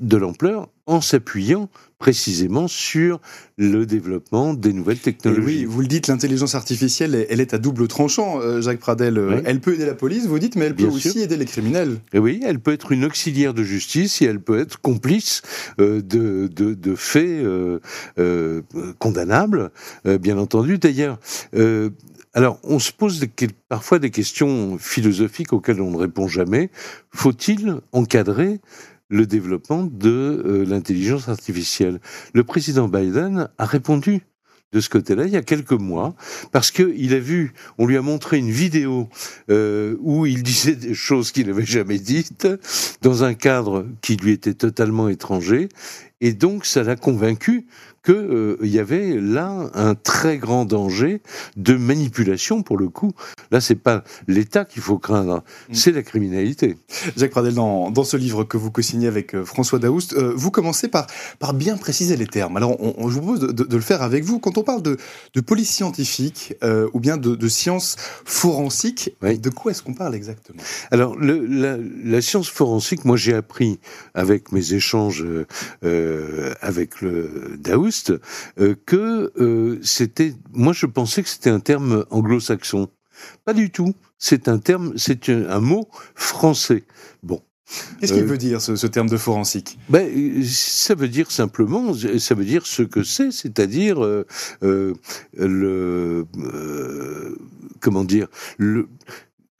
de l'ampleur en s'appuyant précisément sur le développement des nouvelles technologies. oui, vous le dites, l'intelligence artificielle, elle est à double tranchant, euh, Jacques Pradel. Elle peut aider la police, vous dites, mais elle peut aussi aider les criminels. Et oui, elle peut être une auxiliaire de justice et elle peut être complice euh, de, de, de, faits euh, condamnables, bien entendu. D'ailleurs, alors, on se pose parfois des questions philosophiques auxquelles on ne répond jamais. Faut-il encadrer le développement de euh, l'intelligence artificielle? Le président Biden a répondu de ce côté-là il y a quelques mois parce que il a vu, on lui a montré une vidéo euh, où il disait des choses qu'il n'avait jamais dites dans un cadre qui lui était totalement étranger et donc ça l'a convaincu qu'il euh, y avait là un très grand danger de manipulation pour le coup. Là, c'est pas l'État qu'il faut craindre, mm. c'est la criminalité. Jacques Pradel, dans, dans, ce livre que vous co-signez avec euh, François Daoust, euh, vous commencez par, par bien préciser les termes. Alors, on, je vous propose de, de, le faire avec vous. Quand on parle de, de police scientifique ou bien de, de science forensique, de quoi est-ce qu'on parle exactement? Alors, le, la, la, science forensique, moi j'ai appris avec mes échanges avec le Daoust, euh, que euh, c'était. Moi, je pensais que c'était un terme anglo-saxon. Pas du tout. C'est un terme, c'est un, mot français. Bon. Qu'est-ce qu'il euh, veut dire ce, terme de forensique? Ben, ça veut dire simplement, ça veut dire ce que c'est, c'est-à-dire le comment dire le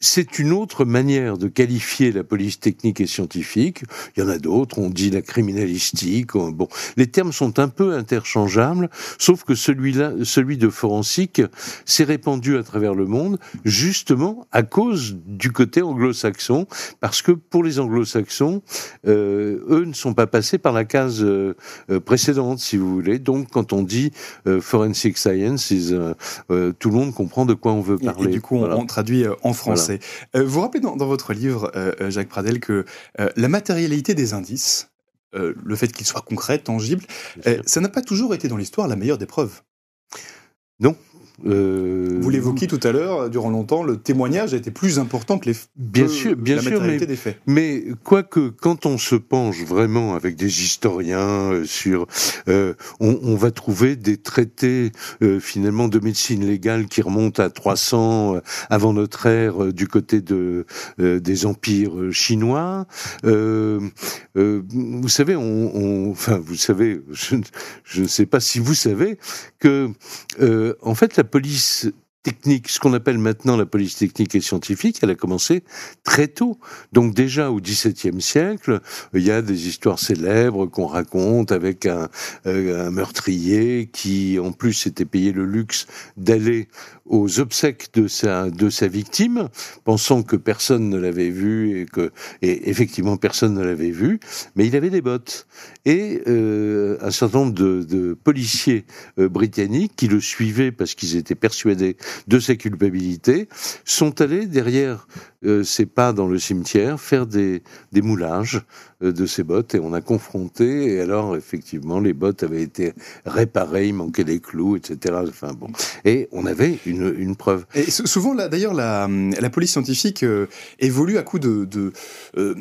c'est une autre manière de qualifier la police technique et scientifique. Il y en a d'autres, on dit la criminalistique. Bon, les termes sont un peu interchangeables, sauf que celui-là, celui de forensique, s'est répandu à travers le monde, justement à cause du côté anglo-saxon, parce que pour les anglo-saxons, euh, eux ne sont pas passés par la case euh, précédente, si vous voulez. Donc, quand on dit euh, forensic science, tout le monde comprend de quoi on veut parler. Et, du coup, on, traduit en français. Euh, vous rappelez dans, votre livre, euh, euh, Jacques Pradel, que la matérialité des indices, le fait qu'ils soient concrets, tangibles, ça n'a pas toujours été dans l'histoire la meilleure des preuves? Non, euh... Vous l'évoquiez tout à l'heure, durant longtemps, le témoignage a été plus important que les bien sûr, bien la sûr, mais, des faits. Mais quoique, quand on se penche vraiment avec des historiens euh, sur, euh, on, on, va trouver des traités finalement de médecine légale qui remontent à 300 euh, avant notre ère du côté de des empires chinois. vous savez, on, on, enfin, vous savez, je, je, ne sais pas si vous savez que en fait la police technique, ce qu'on appelle maintenant la police technique et scientifique, elle a commencé très tôt. Donc déjà au XVIIe siècle, il y a des histoires célèbres qu'on raconte avec un, euh, meurtrier qui, en plus, s'était payé le luxe d'aller aux obsèques de sa, victime, pensant que personne ne l'avait vu et que, et effectivement, personne ne l'avait vu, mais il avait des bottes. Et euh, un certain nombre de, de policiers euh, britanniques qui le suivaient parce qu'ils étaient persuadés de sa culpabilité, sont allés derrière euh, ses pas dans le cimetière faire des, moulages de ses bottes et on a confronté et alors effectivement les bottes avaient été réparées, il manquait des clous, etc. Enfin bon, et on avait une, une preuve. Et souvent d'ailleurs la, la police scientifique euh, évolue à coup de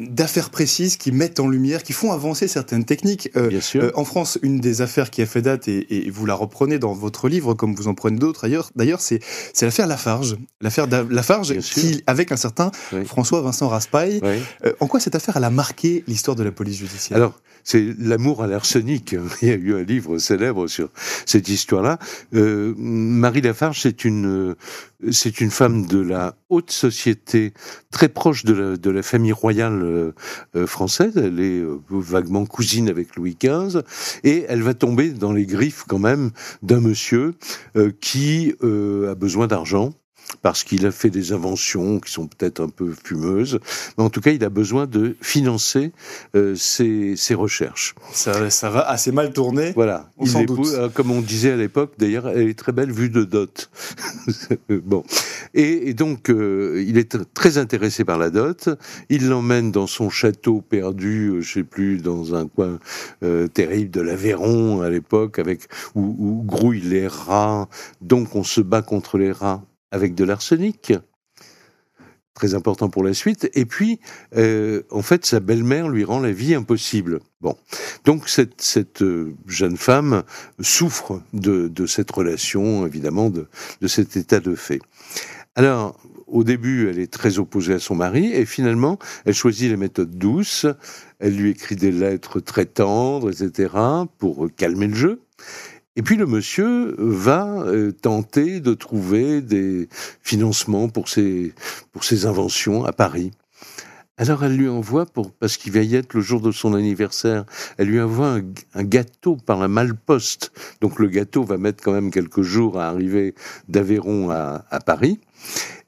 d'affaires de, précises qui mettent en lumière, qui font avancer certaines techniques. Bien sûr. en France, une des affaires qui a fait date et, et vous la reprenez dans votre livre comme vous en prenez d'autres ailleurs. D'ailleurs, c'est c'est l'affaire Lafarge, l'affaire Lafarge qui, avec un certain François Vincent Raspail, euh, en quoi cette affaire elle a marqué l'histoire de la police judiciaire Alors, c'est l'amour à l'arsenic. Il y a eu un livre célèbre sur cette histoire-là. Euh, Marie Lafarge, c'est une c'est une femme de la haute société, très proche de la, famille royale euh, française. Elle est vaguement cousine avec Louis XV, et elle va tomber dans les griffes quand même d'un monsieur qui a besoin d'argent parce qu'il a fait des inventions qui sont peut-être un peu fumeuses, mais en tout cas, il a besoin de financer euh, ses, ses, recherches. Ça, ça, va assez mal tourner. Voilà. On il doute. Euh, comme on disait à l'époque, d'ailleurs, elle est très belle vue de dot. [laughs] bon. Et, et donc, euh, il est très intéressé par la dot. Il l'emmène dans son château perdu, euh, je sais plus, dans un coin euh, terrible de l'Aveyron à l'époque, avec où, où grouillent les rats. Donc, on se bat contre les rats avec de l'arsenic, très important pour la suite. Et puis, euh, en fait, sa belle-mère lui rend la vie impossible. Bon, donc cette, cette jeune femme souffre de, de cette relation, évidemment, de, de cet état de fait. Alors, au début, elle est très opposée à son mari, et finalement, elle choisit les méthodes douces. Elle lui écrit des lettres très tendres, etc., pour calmer le jeu. Et puis le monsieur va euh, tenter de trouver des financements pour ses, pour ses inventions à Paris. Alors elle lui envoie, pour, parce qu'il va y être le jour de son anniversaire, elle lui envoie un, un, gâteau par la malposte. Donc le gâteau va mettre quand même quelques jours à arriver d'Aveyron à, à Paris.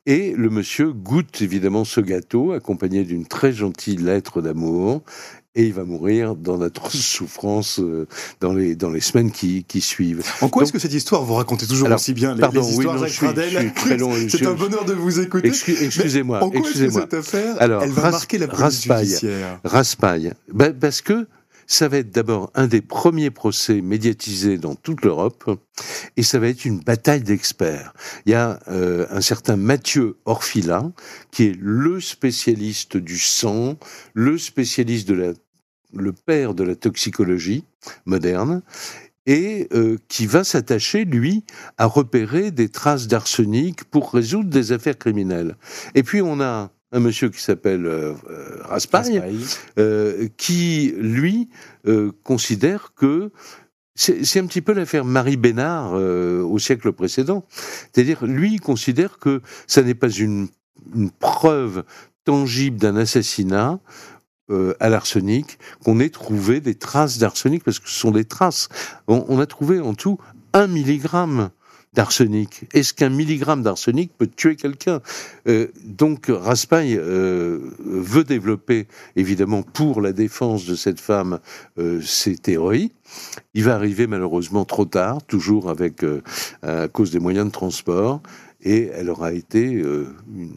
Et le monsieur goûte évidemment ce gâteau, accompagné d'une très gentille lettre d'amour et il va mourir dans d'atroces [laughs] souffrances euh, dans les dans les semaines qui, qui suivent. En quoi est-ce que cette histoire vous racontez toujours alors, aussi bien les, pardon, les histoires oui, non, Jacques Pradel [laughs] C'est un bonheur de vous écouter. Excuse, excusez-moi. En quoi excusez est-ce que cette affaire alors, elle va ras, marquer la police Raspail, judiciaire? Raspail, ben, parce que ça va être d'abord un des premiers procès médiatisés dans toute l'Europe, et ça va être une bataille d'experts. Il y a euh, un certain Mathieu Orfila, qui est le spécialiste du sang, le spécialiste de la le père de la toxicologie moderne, et euh, qui va s'attacher, lui, à repérer des traces d'arsenic pour résoudre des affaires criminelles. Et puis on a un monsieur qui s'appelle euh, Raspail, euh, qui, lui, euh, considère que c'est un petit peu l'affaire Marie Bénard euh, au siècle précédent. C'est-à-dire, lui, il considère que ça n'est pas une, une preuve tangible d'un assassinat, euh, à l'arsenic, qu'on ait trouvé des traces d'arsenic, parce que ce sont des traces. On, on a trouvé en tout un milligramme d'arsenic. Est-ce qu'un milligramme d'arsenic peut tuer quelqu'un? Euh, Donc Raspail euh, veut développer, évidemment, pour la défense de cette femme, euh, ses théories. Il va arriver malheureusement trop tard, toujours avec à cause des moyens de transport et elle aura été euh, une,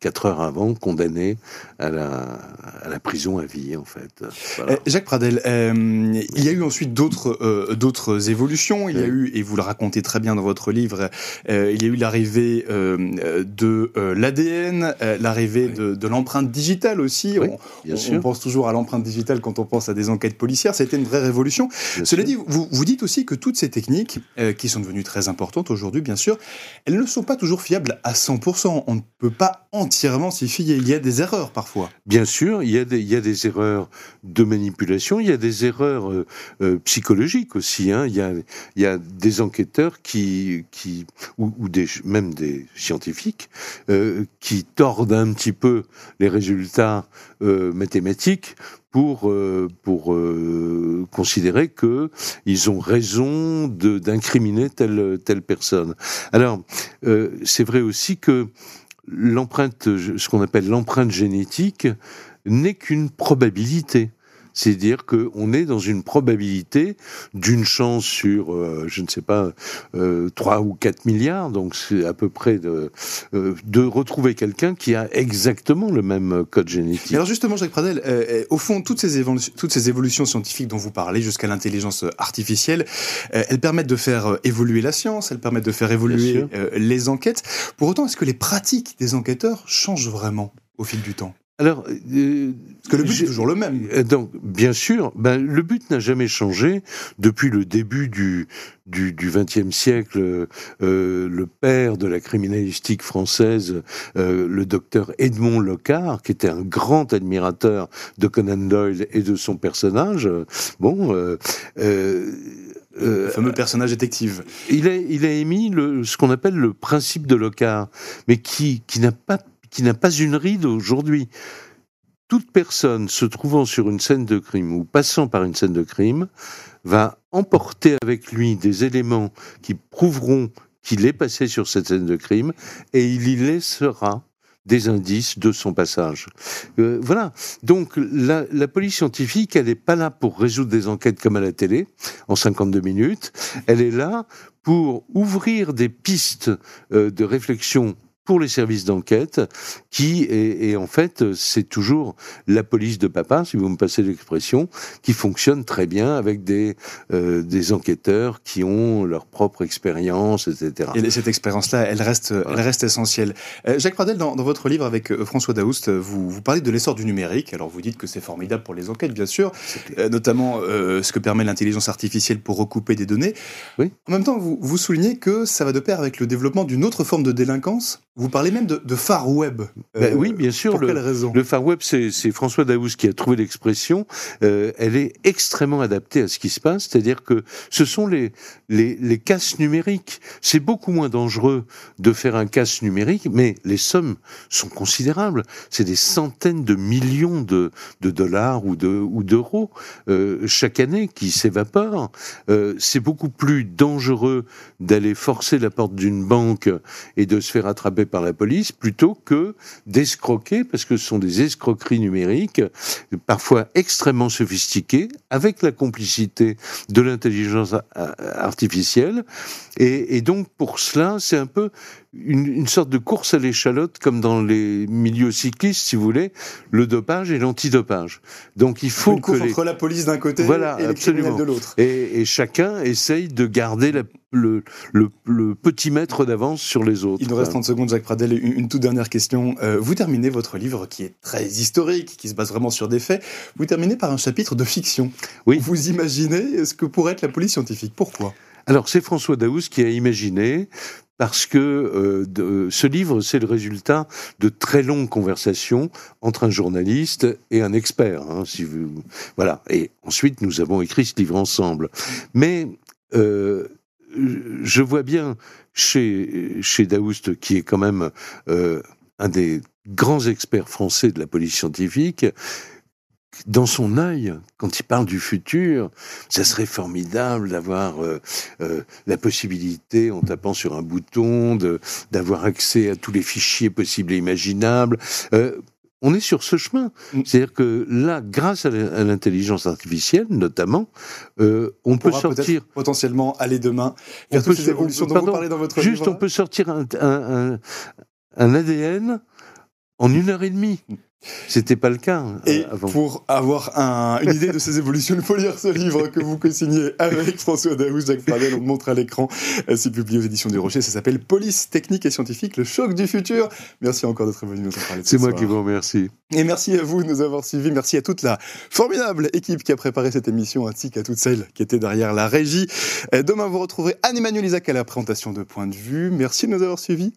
quatre heures avant condamnée à la, à la prison à vie en fait. Voilà. Jacques Pradel, euh, il y a eu ensuite d'autres euh, d'autres évolutions. Il y a eu et vous le racontez très bien dans votre livre, euh, il y a eu l'arrivée de l'ADN, l'arrivée oui. de, de l'empreinte digitale aussi. Oui, on, on, on, pense toujours à l'empreinte digitale quand on pense à des enquêtes policières. C'était une vraie révolution. Bien Cela sûr. dit, vous, vous dites aussi que toutes ces techniques qui sont devenues très importantes aujourd'hui, bien sûr, elles ne sont pas toujours fiable à 100%. On ne peut pas entièrement fier. Il y a des erreurs parfois. Bien sûr, il y a des, il y a des erreurs de manipulation, il y a des erreurs euh, euh, psychologiques aussi. Hein. Il, y a, il y a des enquêteurs qui, qui ou, ou même des scientifiques, euh, qui tordent un petit peu les résultats mathématiques pour pour considérer que ils ont raison d'incriminer telle telle personne. Alors c'est vrai aussi que l'empreinte, ce qu'on appelle l'empreinte génétique, n'est qu'une probabilité. C'est-à-dire qu'on est dans une probabilité d'une chance sur, euh, je ne sais pas, euh, 3 ou 4 milliards, donc c'est à peu près de, euh, de retrouver quelqu'un qui a exactement le même code génétique. Alors justement, Jacques Pradel, euh, au fond, toutes ces, évolutions, toutes ces évolutions scientifiques dont vous parlez, jusqu'à l'intelligence artificielle, elles permettent de faire évoluer la science, elles permettent de faire évoluer les enquêtes. Pour autant, est-ce que les pratiques des enquêteurs changent vraiment au fil du temps? Alors, euh, Parce que le but est toujours le même. Euh, Donc, bien sûr, ben, le but n'a jamais changé depuis le début du XXe siècle. Euh, le père de la criminalistique française, euh, le docteur Edmond Locard, qui était un grand admirateur de Conan Doyle et de son personnage, bon. Euh, Le fameux personnage détective. Il a, il a émis le, ce qu'on appelle le principe de Locard, mais qui, qui n'a pas, qui n'a pas une ride aujourd'hui. Toute personne se trouvant sur une scène de crime ou passant par une scène de crime va emporter avec lui des éléments qui prouveront qu'il est passé sur cette scène de crime et il y laissera des indices de son passage. Euh, voilà. Donc la, police scientifique, elle n'est pas là pour résoudre des enquêtes comme à la télé en 52 minutes. Elle est là pour ouvrir des pistes euh, de réflexion pour les services d'enquête, qui et, et en fait c'est toujours la police de papa, si vous me passez l'expression, qui fonctionne très bien avec des euh, des enquêteurs qui ont leur propre expérience, etc. Et cette expérience-là, elle reste, elle reste essentielle. Euh, Jacques Pradel, dans, dans votre livre avec euh, François Daoust, vous, vous parlez de l'essor du numérique. Alors vous dites que c'est formidable pour les enquêtes, bien sûr, euh, notamment ce que permet l'intelligence artificielle pour recouper des données. Oui. En même temps, vous, vous soulignez que ça va de pair avec le développement d'une autre forme de délinquance. Vous parlez même de, de far web. Ben oui, bien sûr. Pour le, quelle raison? le Far Web, c'est François Daoust qui a trouvé l'expression. Euh, elle est extrêmement adaptée à ce qui se passe, c'est-à-dire que ce sont les les, les casses numériques. C'est beaucoup moins dangereux de faire un casse numérique, mais les sommes sont considérables. C'est des centaines de millions de, de dollars ou de ou d'euros euh, chaque année qui s'évaporent. Euh, c'est beaucoup plus dangereux d'aller forcer la porte d'une banque et de se faire attraper par la police plutôt que d'escroquer, parce que ce sont des escroqueries numériques, parfois extrêmement sophistiquées, avec la complicité de l'intelligence artificielle. Et donc pour cela, c'est un peu une, une sorte de course à l'échalote, comme dans les milieux cyclistes, si vous voulez, le dopage et l'antidopage. Donc il faut Une course que les... entre la police d'un côté Voilà, et les de l'autre. Et, et chacun essaye de garder la- le, le, le petit mètre d'avance sur les autres. Il nous reste 30 secondes, Jacques Pradel. Une, une toute dernière question. Euh, vous terminez votre livre qui est très historique, qui se base vraiment sur des faits. Vous terminez par un chapitre de fiction. Oui. Vous imaginez ce que pourrait être la police scientifique. Pourquoi? Alors c'est François Daoust qui a imaginé parce que euh, ce livre, c'est le résultat de très longues conversations entre un journaliste et un expert. hein, si vous, voilà. Et ensuite, nous avons écrit ce livre ensemble. Mais euh, je vois bien chez chez Daoust, qui est quand même euh, un des grands experts français de la police scientifique, dans son œil, quand il parle du futur, ça serait formidable d'avoir euh, euh, la possibilité, en tapant sur un bouton, d'avoir accès à tous les fichiers possibles et imaginables. Euh, on est sur ce chemin. Mm. C'est-à-dire que là, grâce à l'intelligence artificielle, notamment, euh, on, peut pourra sortir. potentiellement aller demain On vers peut toutes ces se- évolutions on- dont vous pardon, parlez dans votre Juste, livre. on peut sortir un, un, un, un ADN en une heure et demie. C'était pas le cas euh, Et avant. pour avoir un- une idée de ces évolutions, il faut lire ce livre que vous co-signez avec François Daoust, Jacques Pradel, on le montre à l'écran. Euh, C'est publié aux éditions du Rocher, ça s'appelle Police technique et scientifique, le choc du futur. Merci encore d'être venu nous en parler. C'est ce moi soir. qui vous remercie. Et merci à vous de nous avoir suivis. Merci à toute la formidable équipe qui a préparé cette émission, ainsi qu'à toutes celles qui étaient derrière la régie. Euh, Demain, vous retrouverez Anne-Emmanuel Isaac à la présentation de Point de vue. Merci de nous avoir suivis.